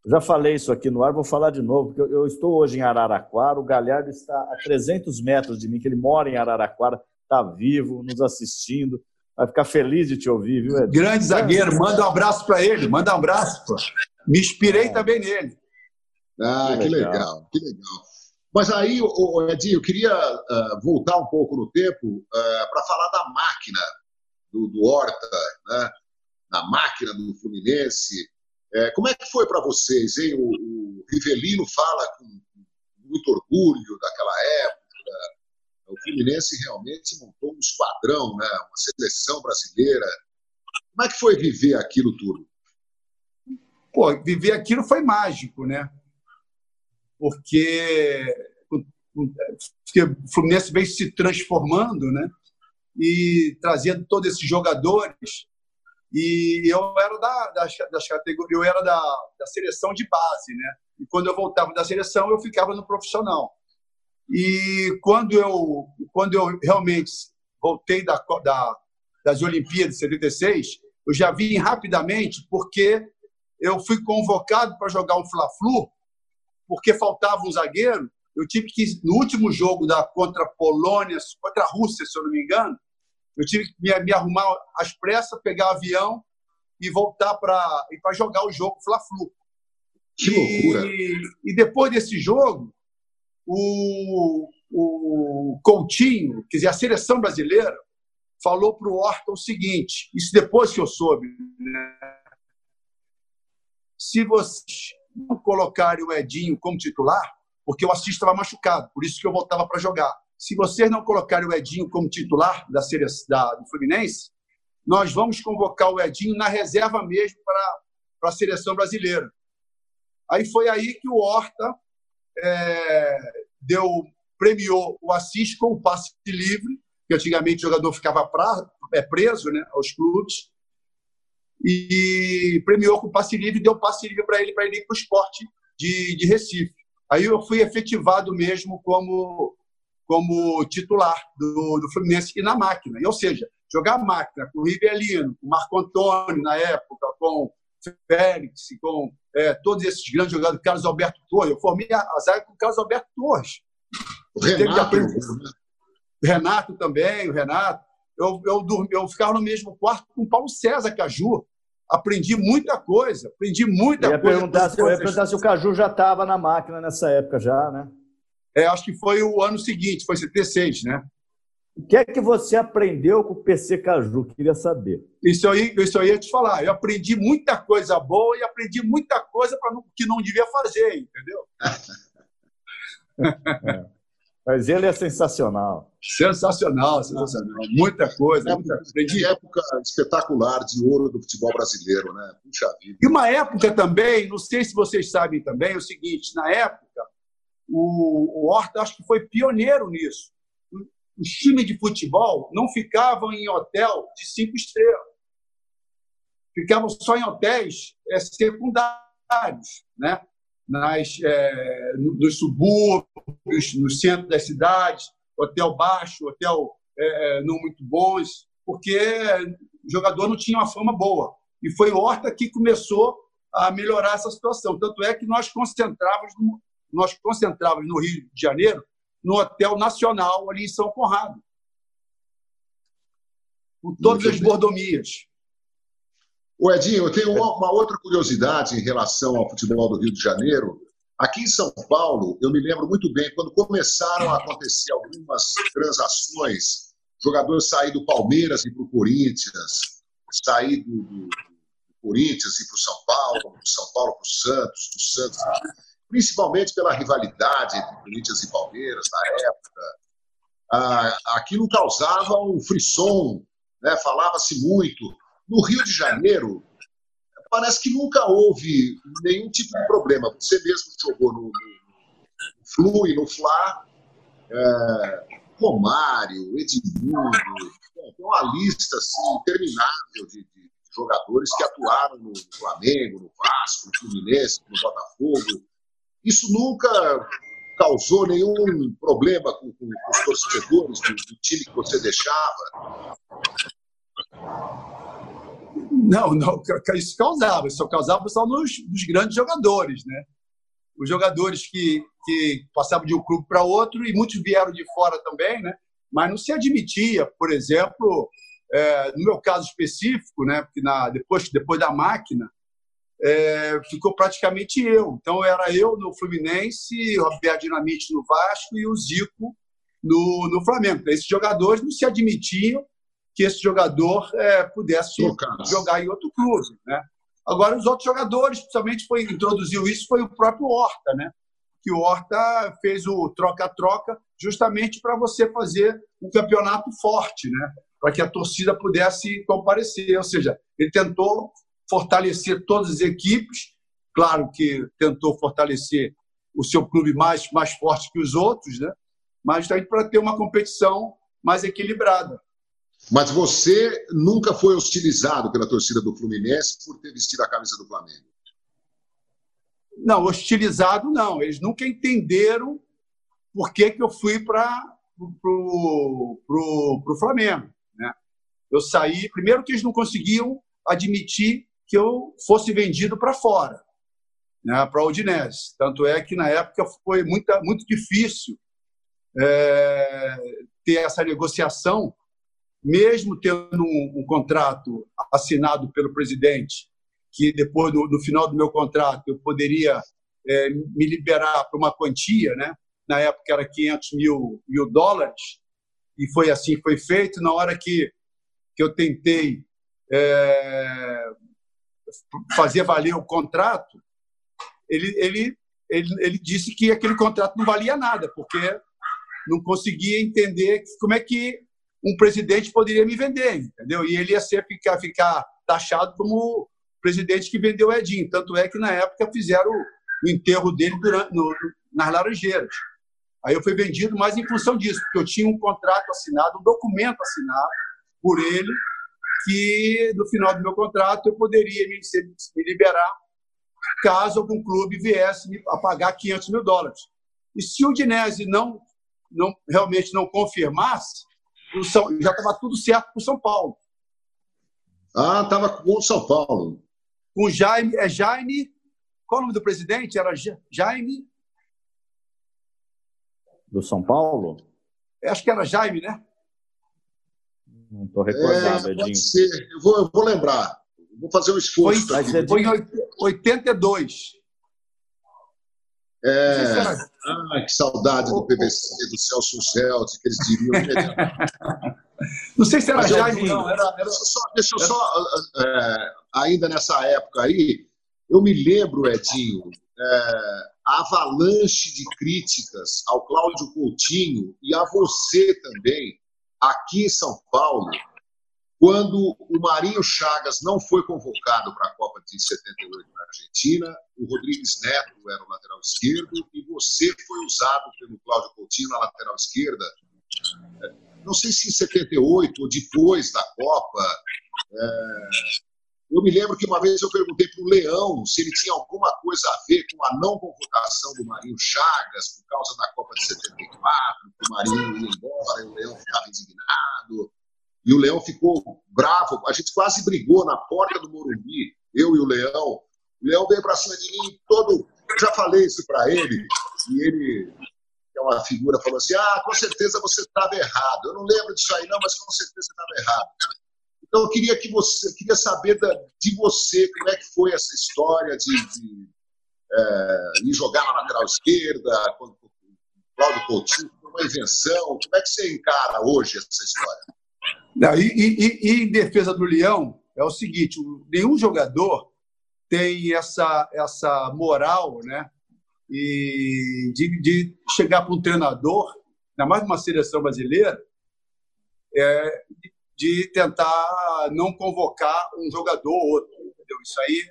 já falei isso aqui no ar, vou falar de novo, porque eu estou hoje em Araraquara, o Galhardo está a 300 metros de mim, que ele mora em Araraquara, está vivo, nos assistindo. Vai ficar feliz de te ouvir, viu, Ed? Grande zagueiro, manda um abraço para ele, manda um abraço. Pô. Me inspirei é. também nele. Ah, que, que legal. legal, que legal. Mas aí, Edinho, eu queria uh, voltar um pouco no tempo uh, para falar da máquina do, do Horta, né? da máquina do Fluminense. É, como é que foi para vocês? Hein? O, o, Rivelino fala com muito orgulho daquela época. O Fluminense realmente montou um esquadrão, né? uma seleção brasileira. Como é que foi viver aquilo tudo? Pô, viver aquilo foi mágico, né? Porque o Fluminense vem se transformando, né? E trazendo todos esses jogadores. E eu era da, das, das categorias, eu era da, da seleção de base, né? E quando eu voltava da seleção, eu ficava no profissional. E quando eu, quando eu realmente voltei da, da, das Olimpíadas de 76, eu já vim rapidamente porque eu fui convocado para jogar um Fla-Flu, porque faltava um zagueiro. Eu tive que, no último jogo da contra a Polônia, contra a Rússia, se eu não me engano, eu tive que me, me arrumar às pressas, pegar avião e voltar para jogar o jogo Fla-Flu. Que loucura! E, e, depois desse jogo, o, o Coutinho, quer dizer, a seleção brasileira, falou para o Horta o seguinte: isso depois que eu soube, né? se vocês não colocarem o Edinho como titular, porque o Assis estava machucado, por isso que eu voltava para jogar. Se vocês não colocarem o Edinho como titular da, série, da do Fluminense, nós vamos convocar o Edinho na reserva mesmo para a seleção brasileira. Aí foi aí que o Horta é, deu, premiou o Assis com o passe livre, que antigamente o jogador ficava pra, é, preso né, aos clubes, e premiou com o passe livre deu passe livre para ele, para ele ir para o esporte de, de Recife. Aí eu fui efetivado mesmo como, como titular do, do Fluminense e na máquina. E, ou seja, jogar máquina com o Rivelino, com o Marco Antônio na época, com Félix, com é, todos esses grandes jogadores, Carlos Alberto Torres. Eu formei a, a zaga com o Carlos Alberto Torres. O Renato, o Renato também, o Renato. Eu, eu, eu ficava no mesmo quarto com o Paulo César Caju aprendi muita coisa, aprendi muita eu ia coisa. Perguntar se, eu ia perguntar se o Caju já estava na máquina nessa época já, né? É, acho que foi o ano seguinte, foi 76, né? O que é que você aprendeu com o PC Caju? Queria saber. Isso aí, isso aí ia te falar. Eu aprendi muita coisa boa e aprendi muita coisa para que não devia fazer, entendeu? é. Mas ele é sensacional. Sensacional, sensacional. Muita coisa, é, muita coisa. época espetacular de ouro do futebol brasileiro, né? Puxa vida. E uma época também, não sei se vocês sabem também, é o seguinte: na época, o, o Horta acho que foi pioneiro nisso. Os times de futebol não ficavam em hotel de cinco estrelas. Ficavam só em hotéis é, secundários, né? nas, é, nos subúrbios, no centro das cidades, hotel baixo, hotel é, não muito bons, porque o jogador não tinha uma fama boa. E foi Horta que começou a melhorar essa situação. Tanto é que nós concentrávamos no, nós concentrávamos no Rio de Janeiro no Hotel Nacional, ali em São Conrado, com todas as mordomias. O Edinho, eu tenho uma, uma, outra curiosidade em relação ao futebol do Rio de Janeiro. Aqui em São Paulo, eu me lembro muito bem, quando começaram a acontecer algumas transações, jogadores sair do Palmeiras e para o Corinthians, sair do, do, do Corinthians e para o São Paulo, do São Paulo para o Santos, do Santos, principalmente pela rivalidade entre Corinthians e Palmeiras na época. Ah, aquilo causava um frisson, né? falava-se muito no Rio de Janeiro, parece que nunca houve nenhum tipo de problema. Você mesmo jogou no, no Flu e no Fla, é, Romário, Edmundo, tem uma lista assim, interminável de, de, jogadores que atuaram no Flamengo, no Vasco, no Fluminense, no Botafogo. Isso nunca causou nenhum problema com, com os torcedores do, do, time que você deixava? Não, não, isso causava, isso causava só nos, nos grandes jogadores, né? Os jogadores que, que passavam de um clube para outro, e muitos vieram de fora também, né? Mas não se admitia, por exemplo, é, no meu caso específico, né? Porque na, depois, depois da máquina, é, ficou praticamente eu. Então era eu no Fluminense, o Roberto Dinamite no Vasco e o Zico no, no Flamengo. Esses jogadores não se admitiam que esse jogador é, pudesse jogar em outro clube. Né? Agora, os outros jogadores, principalmente, foi, introduziu isso foi o próprio Horta, né? que o Horta fez o troca-troca justamente para você fazer um campeonato forte, né? para que a torcida pudesse comparecer. Ou seja, ele tentou fortalecer todas as equipes, claro que tentou fortalecer o seu clube mais, mais forte que os outros, né? mas também para ter uma competição mais equilibrada. Mas você nunca foi hostilizado pela torcida do Fluminense por ter vestido a camisa do Flamengo? Não, hostilizado não. Eles nunca entenderam por que, que eu fui para o Flamengo. Né? Eu saí, primeiro que eles não conseguiam admitir que eu fosse vendido para fora, né, para a Udinese. Tanto é que na época foi muita, muito difícil é, ter essa negociação, mesmo tendo um, um, contrato assinado pelo presidente, que depois, no, no final do meu contrato, eu poderia é, me liberar para uma quantia, né? na época era 500 mil, mil dólares, e foi assim foi feito. Na hora que, que eu tentei é, fazer valer o contrato, ele, ele, ele, ele disse que aquele contrato não valia nada, porque não conseguia entender como é que um presidente poderia me vender, entendeu? E ele ia ficar, ficar taxado como o presidente que vendeu o Edinho. Tanto é que, na época, fizeram o enterro dele durante, no, nas Laranjeiras. Aí eu fui vendido mais em função disso, porque eu tinha um contrato assinado, um documento assinado por ele, que no final do meu contrato eu poderia me, me liberar caso algum clube viesse a pagar 500 mil dólares. E se o Dinese não, não realmente não confirmasse, São, já estava tudo certo para o São Paulo. Ah, estava com o São Paulo. Com Jaime, é Jaime, qual o nome do presidente? Era Jaime. Do São Paulo? Acho que era Jaime, né? Não estou recordado, é, Edinho. Eu vou, eu vou lembrar. Vou fazer um esforço. Foi, aqui. foi em 82. É, ah, que saudade do PVC, do Celso Celso, que eles diriam. não sei se era Jaime, não. Era, era, deixa eu só, deixa eu só é, ainda nessa época aí, eu me lembro, Edinho, é, a avalanche de críticas ao Cláudio Coutinho e a você também, aqui em São Paulo, quando o Marinho Chagas não foi convocado para a Copa de 78 na Argentina, o Rodrigues Neto era o lateral esquerdo e você foi usado pelo Cláudio Coutinho na lateral esquerda. Não sei se em 78 ou depois da Copa. É... Eu me lembro que uma vez eu perguntei para o Leão se ele tinha alguma coisa a ver com a não convocação do Marinho Chagas por causa da Copa de 74, que o Marinho ia embora e o Leão ficava indignado. E o Leão ficou bravo. A gente quase brigou na porta do Morumbi, eu e o Leão. O Leão veio para cima de mim todo. Eu já falei isso para ele, e ele, que é uma figura, falou assim: Ah, com certeza você estava errado. Eu não lembro disso aí, não, mas com certeza estava errado. Então eu queria que você, queria saber da, de você como é que foi essa história de, de é, jogar na lateral esquerda, quando o Cláudio Coutinho, uma invenção. Como é que você encara hoje essa história? Não, e, e, e, em defesa do Leão, é o seguinte: nenhum jogador tem essa, essa moral né, e de, de chegar para um treinador, ainda mais numa seleção brasileira, é, de tentar não convocar um jogador ou outro. Entendeu? Isso, aí,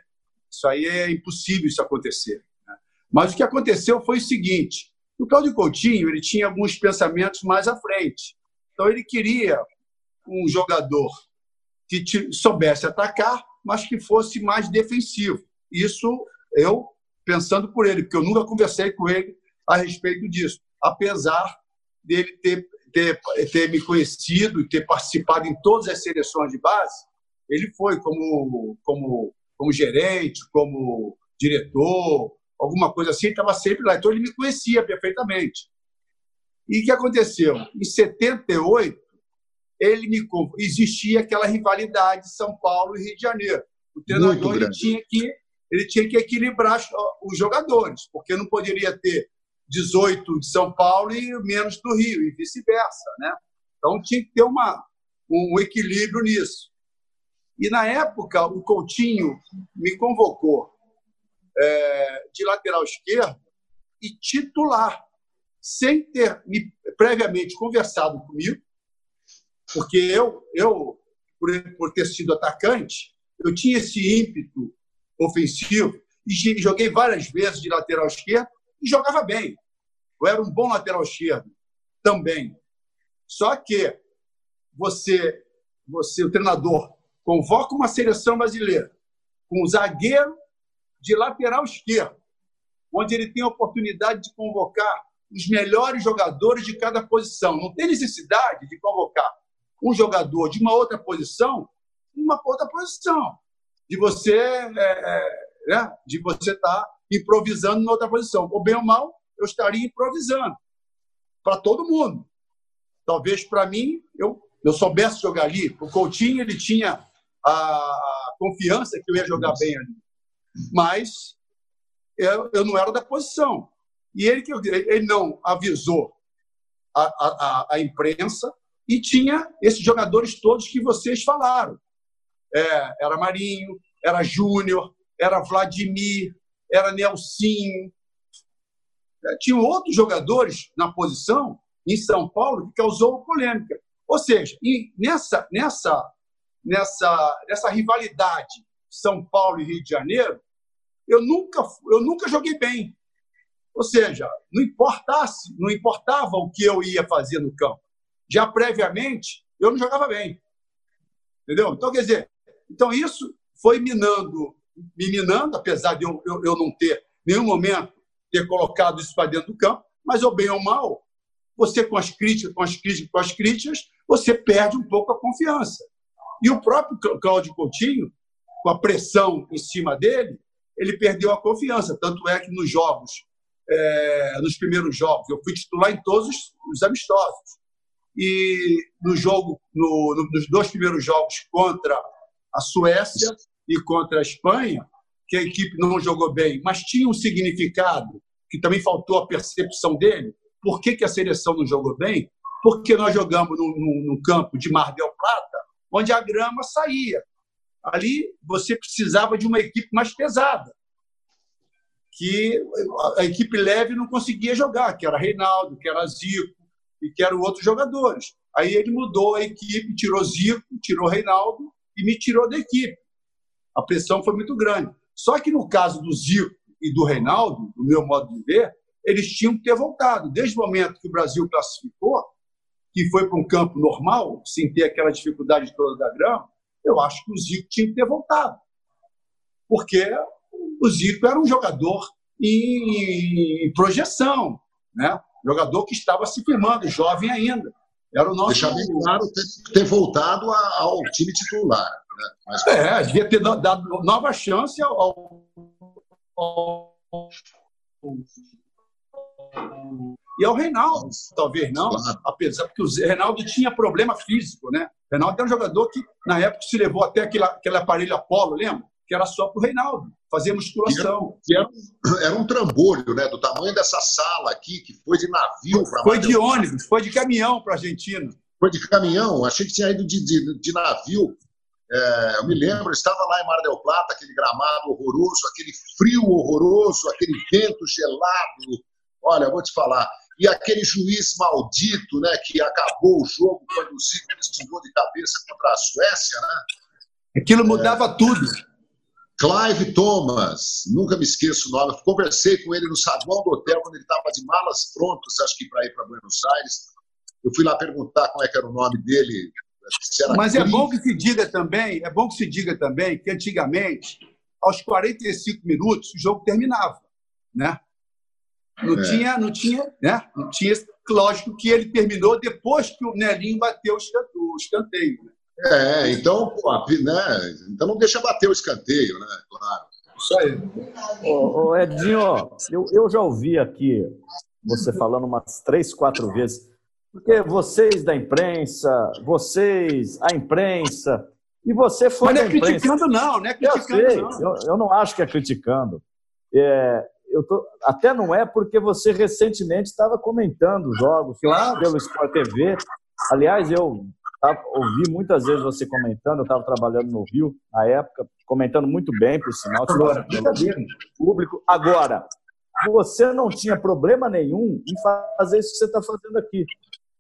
isso aí é impossível isso acontecer. Né? Mas o que aconteceu foi o seguinte: o Claudio Coutinho ele tinha alguns pensamentos mais à frente. Então ele queria um jogador que soubesse atacar mas que fosse mais defensivo. Isso eu pensando por ele, porque eu nunca conversei com ele a respeito disso, apesar dele ter, ter, ter me conhecido e ter participado em todas as seleções de base. Ele foi como, como, como gerente, como diretor, alguma coisa assim, estava sempre lá. Então ele me conhecia perfeitamente. E o que aconteceu? Em 78, ele me existia aquela rivalidade São Paulo e Rio de Janeiro. O treinador ele tinha que ele tinha que equilibrar os jogadores, porque não poderia ter 18 de São Paulo e menos do Rio e vice-versa, né? Então tinha que ter uma um equilíbrio nisso. E na época o Coutinho me convocou é, de lateral esquerdo e titular, sem ter me previamente conversado comigo, porque eu, eu por, por ter sido atacante, eu tinha esse ímpeto ofensivo e joguei várias vezes de lateral esquerdo e jogava bem. Eu era um bom lateral esquerdo também. Só que você, você o treinador, convoca uma seleção brasileira com um zagueiro de lateral esquerdo, onde ele tem a oportunidade de convocar os melhores jogadores de cada posição. Não tem necessidade de convocar um jogador de uma outra posição uma outra posição, de você é, é, né? de você estar tá improvisando em outra posição. Ou bem ou mal, eu estaria improvisando para todo mundo. Talvez para mim eu eu soubesse jogar ali. O Coutinho ele tinha a confiança que eu ia jogar bem ali mas eu, eu não era da posição. E ele, ele não avisou a, a, a imprensa e tinha esses jogadores todos que vocês falaram. É, era Marinho, era Júnior, era Vladimir, era Nelsinho. É, tinha outros jogadores na posição em São Paulo que causou polêmica. Ou seja, nessa, nessa, nessa, nessa rivalidade são Paulo e Rio de Janeiro, eu nunca, eu nunca joguei bem. Ou seja, não importasse, não importava o que eu ia fazer no campo. Já previamente, eu não jogava bem. Entendeu? Então, quer dizer, então isso foi minando, me minando, apesar de eu, eu, eu não ter nenhum momento ter colocado isso para dentro do campo, mas ou bem ou mal, você com as críticas, com as críticas, com as críticas, você perde um pouco a confiança. E o próprio Cláudio Coutinho, com a pressão em cima dele, ele perdeu a confiança. Tanto é que nos jogos, é, nos primeiros jogos, eu fui titular em todos os, os amistosos. E no jogo, no, no, nos dois primeiros jogos contra a Suécia e contra a Espanha, que a equipe não jogou bem, mas tinha um significado que também faltou a percepção dele. Por que, que a seleção não jogou bem? Porque nós jogamos no, no, no campo de Mar del Plata, onde a grama saía ali você precisava de uma equipe mais pesada, que a equipe leve não conseguia jogar, que era Reinaldo, que era Zico e que eram outros jogadores. Aí ele mudou a equipe, tirou Zico, tirou Reinaldo e me tirou da equipe. A pressão foi muito grande. Só que no caso do Zico e do Reinaldo, do meu modo de ver, eles tinham que ter voltado. Desde o momento que o Brasil classificou, que foi para um campo normal, sem ter aquela dificuldade toda da grama, eu acho que o Zico tinha que ter voltado. Porque o Zico era um jogador em, projeção, né? jogador que estava se firmando, jovem ainda. Era o nosso. Deixar bem claro ter, ter voltado ao time titular. Mas... É, devia ter dado nova chance ao, ao, e ao Reinaldo, talvez não, claro. apesar porque o Reinaldo tinha problema físico, né? O Reinaldo é um jogador que, na época, se levou até aquele, aquele aparelho Apolo, lembra? Que era só para o Reinaldo, fazer musculação. Era, era, era, um trambolho, né? Do tamanho dessa sala aqui, que foi de navio para Foi de ônibus, foi de caminhão para a Argentina. Foi de caminhão, achei que tinha ido de, de, de navio. É, eu me lembro, estava lá em Mar del Plata, aquele gramado horroroso, aquele frio horroroso, aquele vento gelado. Olha, vou te falar, e aquele juiz maldito, né, que acabou o jogo quando o Zico descendou de cabeça contra a Suécia, né? Aquilo mudava é, tudo. Clive Thomas, nunca me esqueço o nome. Eu conversei com ele no saguão do hotel quando ele estava de malas prontas, acho que para ir para Buenos Aires. Eu fui lá perguntar como é que era o nome dele Mas é bom que se diga também, é bom que se diga também que antigamente, aos 45 minutos, o jogo terminava, né? Não é. tinha, não tinha, né? Não tinha, lógico que ele terminou depois que o Nelinho bateu o escanteio. Né? É, então, pô, né? Então não deixa bater o escanteio, né? Claro. Isso aí. Ô, ô Edinho, eu, eu já ouvi aqui você falando umas três, quatro vezes, porque vocês da imprensa, vocês, a imprensa, e você foi. Mas não é criticando, não, não é criticando, eu sei, não. Eu, eu não acho que é criticando. É, eu tô, até não é porque você recentemente estava comentando jogos claro. pelo Sport TV. Aliás, eu Tá, ouvi muitas vezes você comentando, eu estava trabalhando no Rio na época, comentando muito bem, por sinal, Agora, público. Agora, você não tinha problema nenhum em fazer isso que você está fazendo aqui.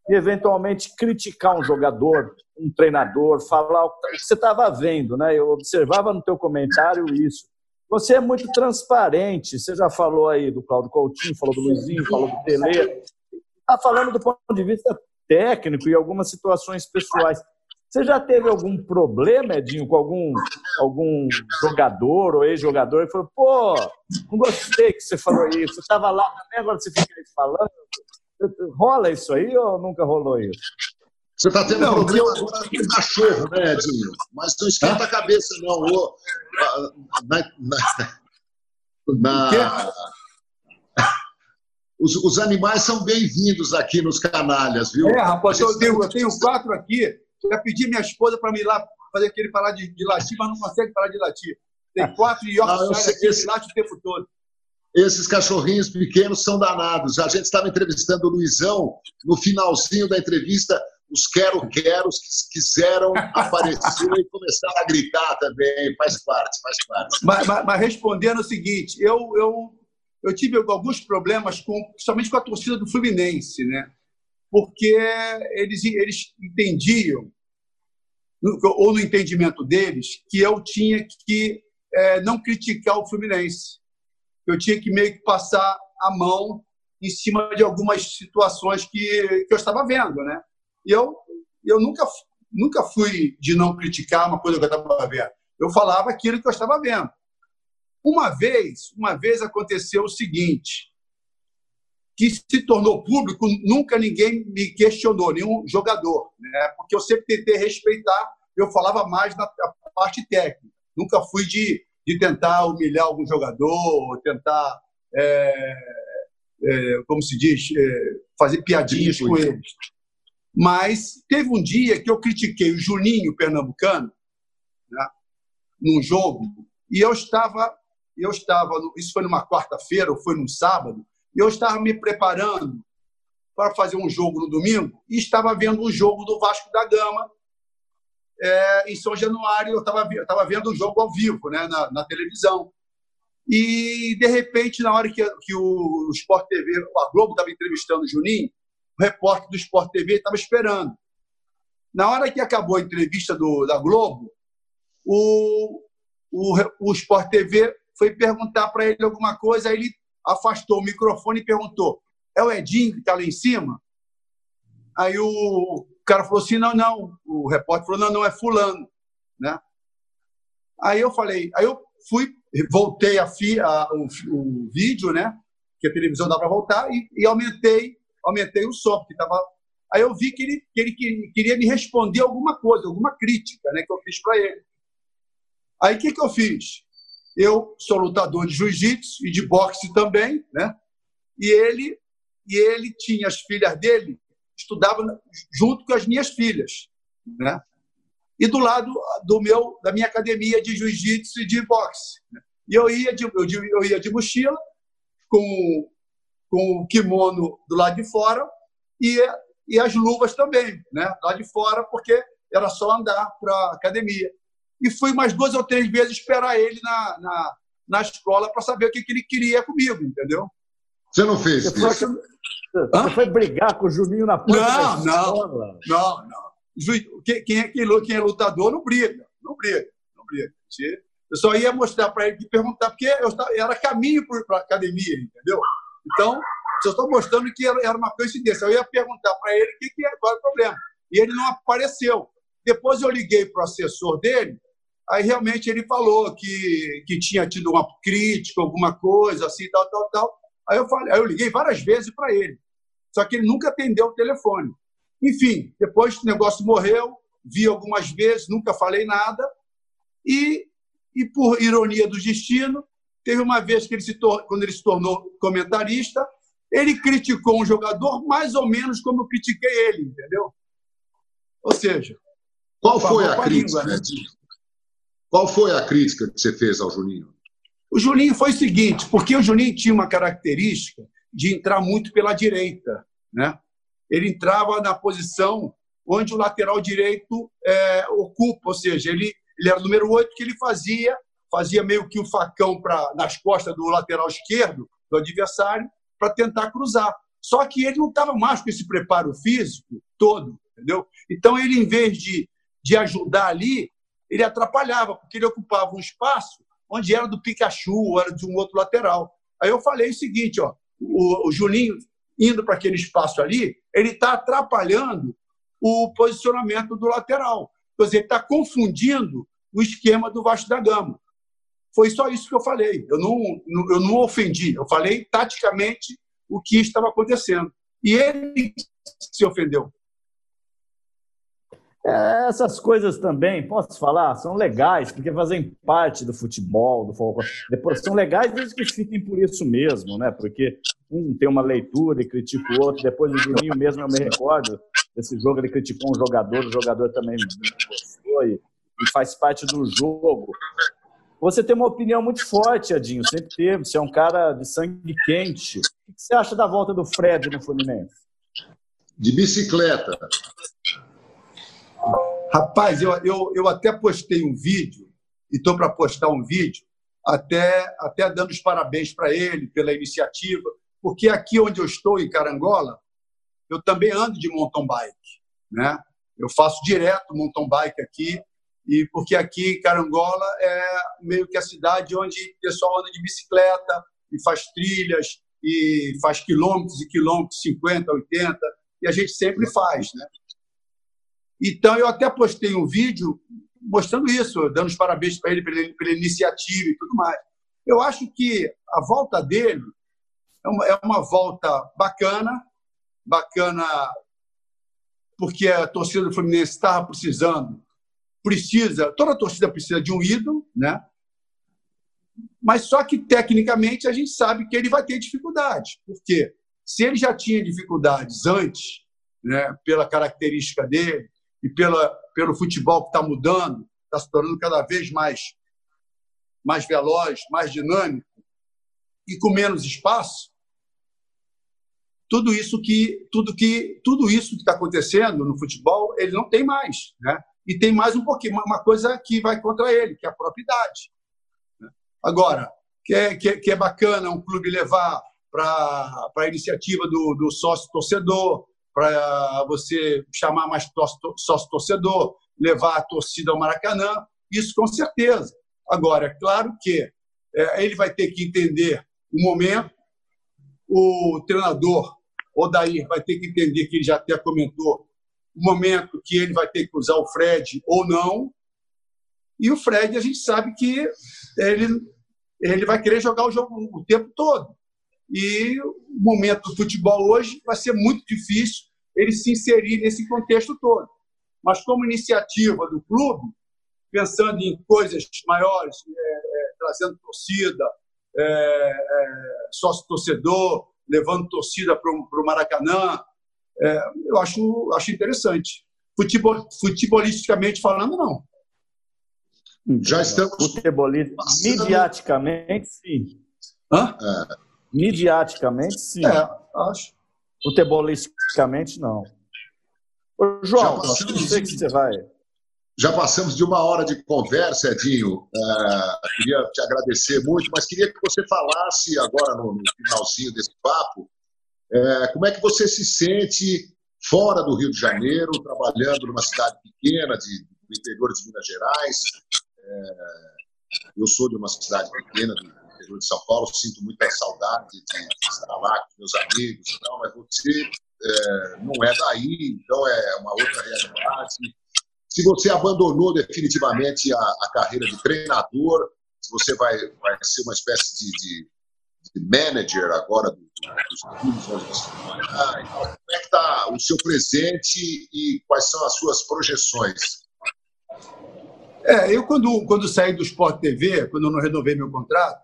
E, eventualmente, criticar um jogador, um treinador, falar o que você estava vendo. Né? Eu observava no teu comentário isso. Você é muito transparente. Você já falou aí do Claudio Coutinho, falou do Luizinho, falou do Tele. Está falando do ponto de vista técnico e algumas situações pessoais. Você já teve algum problema, Edinho, com algum, algum jogador ou ex-jogador que falou, pô, não gostei que você falou isso, você estava lá também, agora você fica aí falando. Rola isso aí ou nunca rolou isso? Você está tendo não, problema eu... agora com o cachorro, né, Edinho? Mas não esquenta a cabeça, não. Ô, na, na, na, os, os animais são bem-vindos aqui nos canalhas, viu? É, rapaz, eu tenho, eu tenho quatro aqui. Já pedi minha esposa para me ir lá fazer aquele parar de, de latir, mas não consegue parar de latir. Tem quatro Yorkshire aqui esse... que late o tempo todo. Esses cachorrinhos pequenos são danados. A gente estava entrevistando o Luizão, no finalzinho da entrevista, os quero-queros que quiseram aparecer e começaram a gritar também. Faz parte, faz parte. Mas, mas, mas respondendo o seguinte, eu, eu eu tive alguns problemas, com, principalmente com a torcida do Fluminense, né? porque eles, eles entendiam, ou no entendimento deles, que eu tinha que é, não criticar o Fluminense. Eu tinha que meio que passar a mão em cima de algumas situações que, que eu estava vendo. Né? E eu, eu nunca, nunca fui de não criticar uma coisa que eu estava vendo. Eu falava aquilo que eu estava vendo. Uma vez, uma vez aconteceu o seguinte, que se tornou público, nunca ninguém me questionou, nenhum jogador, né? porque eu sempre tentei respeitar, eu falava mais na parte técnica, nunca fui de, de tentar humilhar algum jogador, tentar, é, é, como se diz, é, fazer piadinhas com eles. Mas teve um dia que eu critiquei o Juninho Pernambucano, né, num jogo, e eu estava eu estava, isso foi numa quarta-feira ou foi num sábado, e eu estava me preparando para fazer um jogo no domingo e estava vendo o jogo do Vasco da Gama é, em São Januário. Eu estava, vendo o jogo ao vivo, né, na, na televisão. E, de repente, na hora que, que o Sport TV, a Globo estava entrevistando o Juninho, o repórter do Sport TV estava esperando. Na hora que acabou a entrevista do, da Globo, o, o, o Sport TV foi perguntar para ele alguma coisa, aí ele afastou o microfone e perguntou: é o Edinho que está lá em cima? Aí o cara falou assim: não, não. O repórter falou: não, não, é Fulano. Né? Aí eu falei: aí eu fui, voltei a, fi, a o, o, vídeo, né? Que a televisão dá para voltar, e, e, aumentei, aumentei o som, porque estava. Aí eu vi que ele, que ele queria me responder alguma coisa, alguma crítica né, que eu fiz para ele. Aí o que, que eu fiz? Eu sou lutador de jiu-jitsu e de boxe também, né? E ele e ele tinha as filhas dele estudavam junto com as minhas filhas, né? E do lado do meu da minha academia de jiu-jitsu e de boxe. Né? E eu ia de, eu, eu ia de mochila com com o kimono do lado de fora e e as luvas também, né? Lá de fora porque era só andar para a academia e fui mais duas ou três vezes esperar ele na, na, na escola para saber o que, que ele queria comigo, entendeu? Você não fez você isso? Você foi brigar com o Juninho na porta não, não, não, não. Quem é, quem é lutador não briga, não briga, não briga. Eu só ia mostrar para ele e perguntar, porque eu era caminho para a academia, entendeu? Então, eu estou mostrando que era uma coincidência. Eu ia perguntar para ele o que, que é, qual é o problema. E ele não apareceu. Depois eu liguei para o assessor dele, aí realmente ele falou que, que tinha tido uma crítica, alguma coisa assim, tal, tal, tal. Aí eu, falei, aí eu liguei várias vezes para ele, só que ele nunca atendeu o telefone. Enfim, depois o negócio morreu, vi algumas vezes, nunca falei nada, e, e por ironia do destino, teve uma vez que ele se quando ele se tornou comentarista, ele criticou um jogador mais ou menos como eu critiquei ele, entendeu? Ou seja, qual foi a crítica? Língua, né? Qual foi a crítica que você fez ao Juninho? O Juninho foi o seguinte, porque o Juninho tinha uma característica de entrar muito pela direita, né? Ele entrava na posição onde o lateral direito é, ocupa, ou seja, ele, ele era o número 8 que ele fazia, fazia meio que o facão pra, nas costas do lateral esquerdo do adversário para tentar cruzar. Só que ele não estava mais com esse preparo físico todo, entendeu? Então ele, em vez de, de ajudar ali, ele atrapalhava, porque ele ocupava um espaço onde era do Pikachu, ou era de um outro lateral. Aí eu falei o seguinte, ó, o, o Juninho indo para aquele espaço ali, ele está atrapalhando o posicionamento do lateral. Quer dizer, ele está confundindo o esquema do Vasco da Gama. Foi só isso que eu falei. Eu não, eu não ofendi. Eu falei taticamente o que estava acontecendo. E ele se ofendeu. É, essas coisas também, posso falar, são legais, porque fazem parte do futebol, do folclore. Depois são legais desde que fiquem por isso mesmo, né? Porque um tem uma leitura e critica o outro. Depois o Juninho mesmo, eu me recordo desse jogo, ele criticou um jogador, o jogador também gostou e, e faz parte do jogo. Você tem uma opinião muito forte, Adinho, sempre teve. Você é um cara de sangue quente. O que você acha da volta do Fred no Fluminense? De bicicleta. Rapaz, eu, eu, eu até postei um vídeo, e estou para postar um vídeo, até, até dando os parabéns para ele pela iniciativa, porque aqui onde eu estou, em Carangola, eu também ando de mountain bike. Né? Eu faço direto mountain bike aqui, e porque aqui Carangola é meio que a cidade onde o pessoal anda de bicicleta e faz trilhas e faz quilômetros e quilômetros, 50, 80, e a gente sempre faz, né? Então, eu até postei um vídeo mostrando isso, dando os parabéns para ele pela, pela, iniciativa e tudo mais. Eu acho que a volta dele é uma, é uma volta bacana, bacana porque a torcida do Fluminense estava precisando, precisa, toda torcida precisa de um ídolo, né? Mas só que tecnicamente a gente sabe que ele vai ter dificuldades, porque se ele já tinha dificuldades antes, né, pela característica dele, e pela, pelo futebol que está mudando, está se tornando cada vez mais, mais veloz, mais dinâmico e com menos espaço, tudo isso que tudo que tudo isso que está acontecendo no futebol ele não tem mais, né? E tem mais um pouquinho uma coisa que vai contra ele, que é a propriedade. Né? Agora, que é, que é, que é bacana um clube levar para a iniciativa do, do sócio torcedor, para você chamar mais sócio-torcedor, levar a torcida ao Maracanã, isso com certeza. Agora, é claro que é, ele vai ter que entender o momento, o treinador, Odair, vai ter que entender que ele já até comentou o momento que ele vai ter que usar o Fred ou não. E o Fred, a gente sabe que ele, ele vai querer jogar o jogo o tempo todo. E o momento do futebol hoje vai ser muito difícil ele se inserir nesse contexto todo. Mas como iniciativa do clube, pensando em coisas maiores, é, é, trazendo torcida, é, é sócio-torcedor, levando torcida para o Maracanã, é, eu acho, acho interessante. Futebol, futebolisticamente falando, não. Já estamos. Futebolista, mediaticamente, sim. Hã? É. Mediaticamente, sim. É, acho. Futebolisticamente, não. Ô, João, não sei que você vai. Já passamos de uma hora de conversa, Edinho. É, queria te agradecer muito, mas queria que você falasse agora no, no finalzinho desse papo é, como é que você se sente fora do Rio de Janeiro, trabalhando numa cidade pequena de, do interior de Minas Gerais. É, eu sou de uma cidade pequena do interior de São Paulo, sinto muita saudade de, estar lá com meus amigos, mas você é, não é daí, então é uma outra realidade. se você abandonou definitivamente a, a carreira de treinador, se você vai, vai ser uma espécie de, de, de manager agora do, dos clubes onde você. Então, como é que está o seu presente e quais são as suas projeções? É, eu quando, quando saí do Sport TV, quando eu não renovei meu contrato,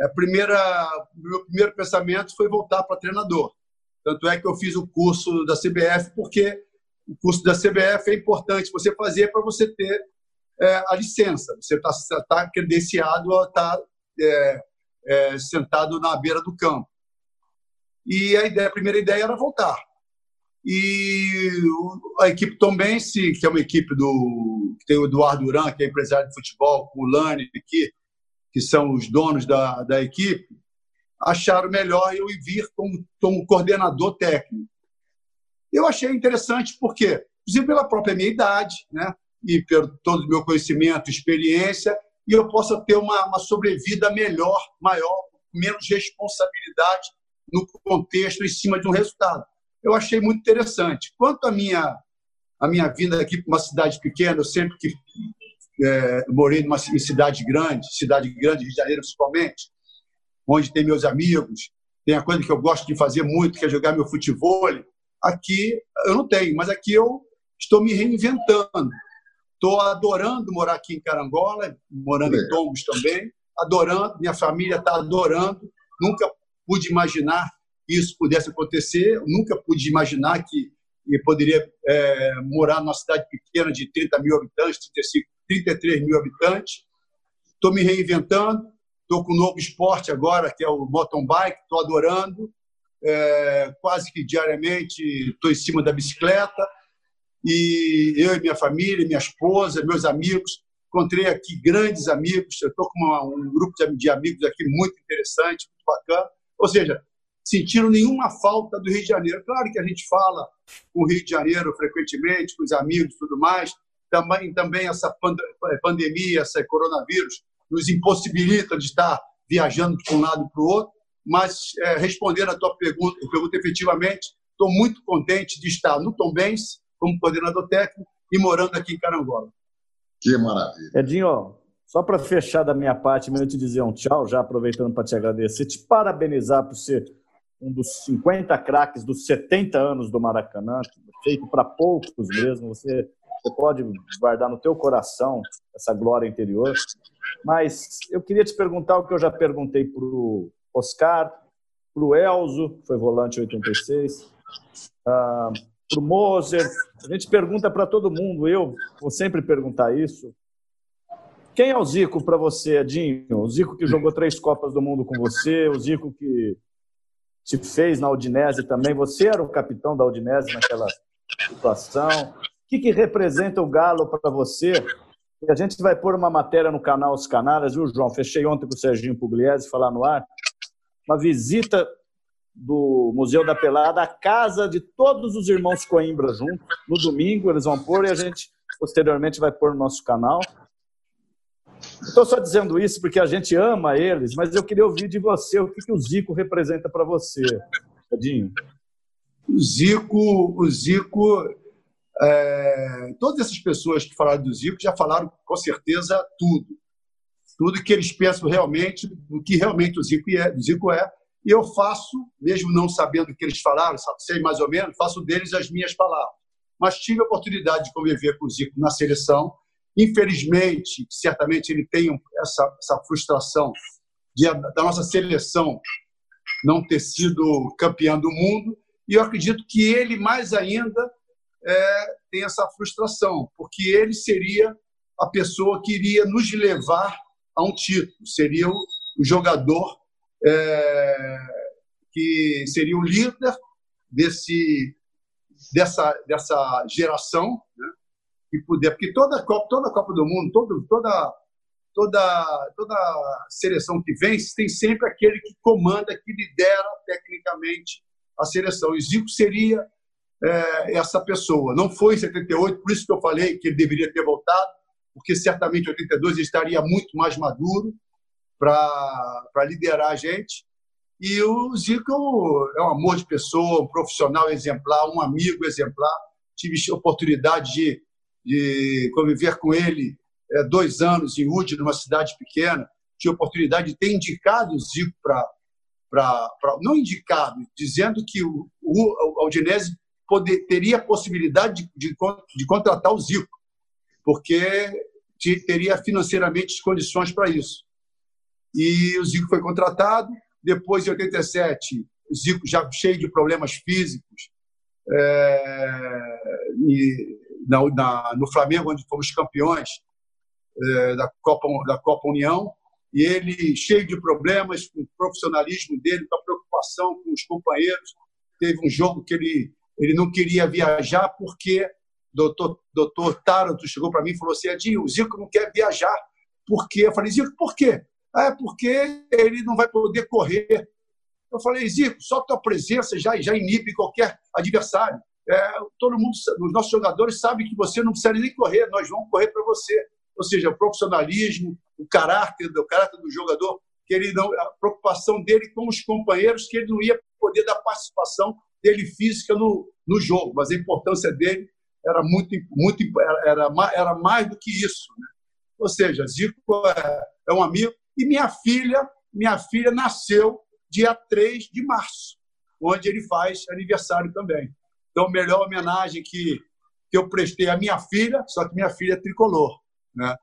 a primeira, meu primeiro pensamento foi voltar para treinador. Tanto é que eu fiz o curso da CBF, porque o curso da CBF é importante você fazer para você ter é, a licença. Você está tá credenciado a estar tá, é, é, sentado na beira do campo. E a, ideia, a primeira ideia era voltar. E a equipe Tom Bense, que é uma equipe do que tem o Eduardo Duran, que é empresário de futebol, com o Lani, que, que são os donos da, da equipe, acharam melhor eu vir como, como coordenador técnico. Eu achei interessante porque, inclusive pela própria minha idade, né, e pelo todo o meu conhecimento, experiência, e eu possa ter uma, uma sobrevida melhor, maior, menos responsabilidade no contexto em cima de um resultado. Eu achei muito interessante. Quanto à minha a minha vinda aqui para uma cidade pequena, eu sempre que é, morei numa, em cidade grande, cidade grande, Rio de Janeiro principalmente, onde tem meus amigos, tem a coisa que eu gosto de fazer muito, que é jogar meu futebol. Aqui eu não tenho, mas aqui eu estou me reinventando. Estou adorando morar aqui em Carangola, morando é. em Tombos também, adorando, minha família está adorando. Nunca pude imaginar que isso pudesse acontecer, nunca pude imaginar que eu poderia é, morar numa cidade pequena de 30 mil habitantes, 35, 33 mil habitantes. Estou me reinventando, Estou com um novo esporte agora, que é o mountain bike, estou adorando. É, quase que diariamente estou em cima da bicicleta. E eu e minha família, minha esposa, meus amigos, encontrei aqui grandes amigos. Eu estou com uma, um grupo de, amigos aqui muito interessante, muito bacana. Ou seja, sentiram nenhuma falta do Rio de Janeiro. Claro que a gente fala com o Rio de Janeiro frequentemente, com os amigos e tudo mais. Também, também essa pandemia, esse coronavírus, nos impossibilita de estar viajando de um lado para o outro, mas é, respondendo a tua pergunta, pergunta efetivamente, estou muito contente de estar no Tom Benz como coordenador técnico e morando aqui em Carangola. Que maravilha. Edinho, só para fechar da minha parte, mesmo te dizer um tchau, já aproveitando para te agradecer, te parabenizar por ser um dos 50 craques dos 70 anos do Maracanã, feito para poucos mesmo. Você você pode guardar no teu coração essa glória interior. Mas eu queria te perguntar o que eu já perguntei para o Oscar, para o Elzo, que foi volante 86, uh, para o Moser. A gente pergunta para todo mundo, eu vou sempre perguntar isso. Quem é o Zico para você, Edinho? O Zico que jogou três Copas do Mundo com você, o Zico que te fez na Udinese também. Você era o capitão da Udinese naquela situação que, que representa o Galo para você? E a gente vai pôr uma matéria no canal Os Canaras, viu, João? Fechei ontem com o Serginho Pugliese, falar no ar. Uma visita do Museu da Pelada à casa de todos os irmãos Coimbra juntos. No domingo eles vão pôr e a gente posteriormente vai pôr no nosso canal. Estou só dizendo isso porque a gente ama eles, mas eu queria ouvir de você o que, que o Zico representa para você, Edinho. O Zico, o Zico é, todas essas pessoas que falaram do Zico já falaram com certeza tudo. Tudo que eles pensam realmente, do que realmente o Zico é. O Zico é. E eu faço, mesmo não sabendo o que eles falaram, sei mais ou menos, faço deles as minhas palavras. Mas tive a oportunidade de conviver com o Zico na seleção. Infelizmente, certamente ele tem essa, essa frustração de, da nossa seleção não ter sido campeã do mundo. E eu acredito que ele, mais ainda, é, tem essa frustração, porque ele seria a pessoa que iria nos levar a um título, seria o, jogador é, que seria o líder desse, dessa, dessa geração, né? que puder, porque toda Copa, toda Copa do Mundo, todo, toda toda toda seleção que vence tem sempre aquele que comanda, que lidera tecnicamente a seleção. E Zico seria é, essa pessoa. Não foi em 78, por isso que eu falei que ele deveria ter voltado, porque certamente em 82 ele estaria muito mais maduro para liderar a gente. E o Zico é um amor de pessoa, um profissional exemplar, um amigo exemplar. Tive oportunidade de, de conviver com ele é, dois anos em Udi, numa cidade pequena. Tive oportunidade de ter indicado o Zico para. Não indicado, dizendo que o, o, o poder, teria a possibilidade de, de, de contratar o Zico, porque teria financeiramente condições para isso. E o Zico foi contratado. Depois, em 87, o Zico já cheio de problemas físicos. É, e na, na, no Flamengo, onde fomos campeões é, da, Copa, da Copa União, e ele cheio de problemas com o profissionalismo dele, com a preocupação com os companheiros. Teve um jogo que ele, ele não queria viajar porque doutor, doutor Taranto chegou para mim e falou assim, Edinho, o Zico não quer viajar. Por quê? Eu falei, Zico, por quê? Ah, é porque ele não vai poder correr. Eu falei, Zico, só tua presença já, já inibe qualquer adversário. É, todo mundo, os nossos jogadores sabem que você não precisa nem correr, nós vamos correr para você. Ou seja, o profissionalismo, o caráter, o caráter do jogador, que ele não, a preocupação dele com os companheiros, que ele não ia poder dar participação dele física no, no jogo, mas a importância dele era muito, muito era, era mais do que isso. Né? Ou seja, Zico é, é um amigo e minha filha, minha filha nasceu dia 3 de março, onde ele faz aniversário também. Então, melhor homenagem que, que eu prestei à minha filha, só que minha filha é tricolor, né?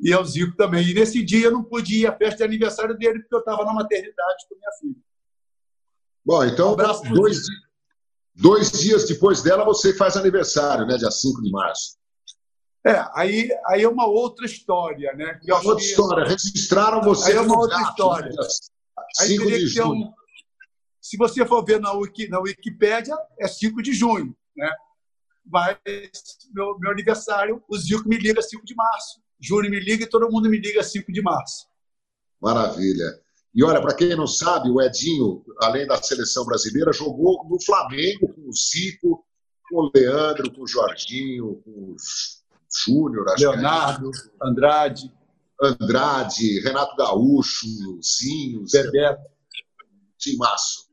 E ao Zico também. E nesse dia eu não podia ir à festa de aniversário dele, porque eu estava na maternidade com minha filha. Bom, então, um dois, dois dias depois dela você faz aniversário, né? Dia 5 de março. É, aí, aí é uma outra história, né? É outra que... história. Registraram você. Aí é uma outra história. Né? Aí teria que ter um, se você for ver na, Wiki, na Wikipédia, é 5 de junho, né? Mas meu, meu aniversário, o Zico me liga 5 de março. Júnior me liga e todo mundo me liga 5 de março. Maravilha. E olha, para quem não sabe, o Edinho, além da seleção brasileira, jogou no Flamengo com o Zico, com o Leandro, com o Jorginho, com o Júnior, Leonardo, é. Andrade. Andrade, Renato Gaúcho, Zinho, Bebeto. Timaço.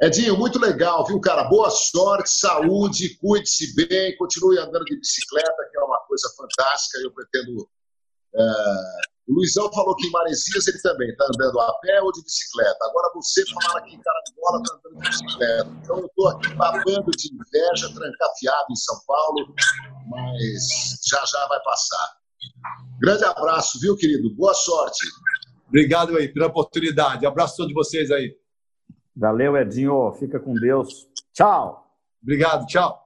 Edinho, muito legal, viu, cara? Boa sorte, saúde, cuide-se bem, continue andando de bicicleta, que é uma coisa fantástica. Eu pretendo. É... O Luizão falou que em Maresias ele também está andando a pé ou de bicicleta. Agora você falando que em Carangola está andando de bicicleta. Então eu estou aqui babando de inveja, trancafiado em São Paulo, mas já já vai passar. Grande abraço, viu, querido? Boa sorte. Obrigado aí pela oportunidade. Abraço a todos vocês aí. Valeu, Edinho. Fica com Deus. Tchau. Obrigado, tchau.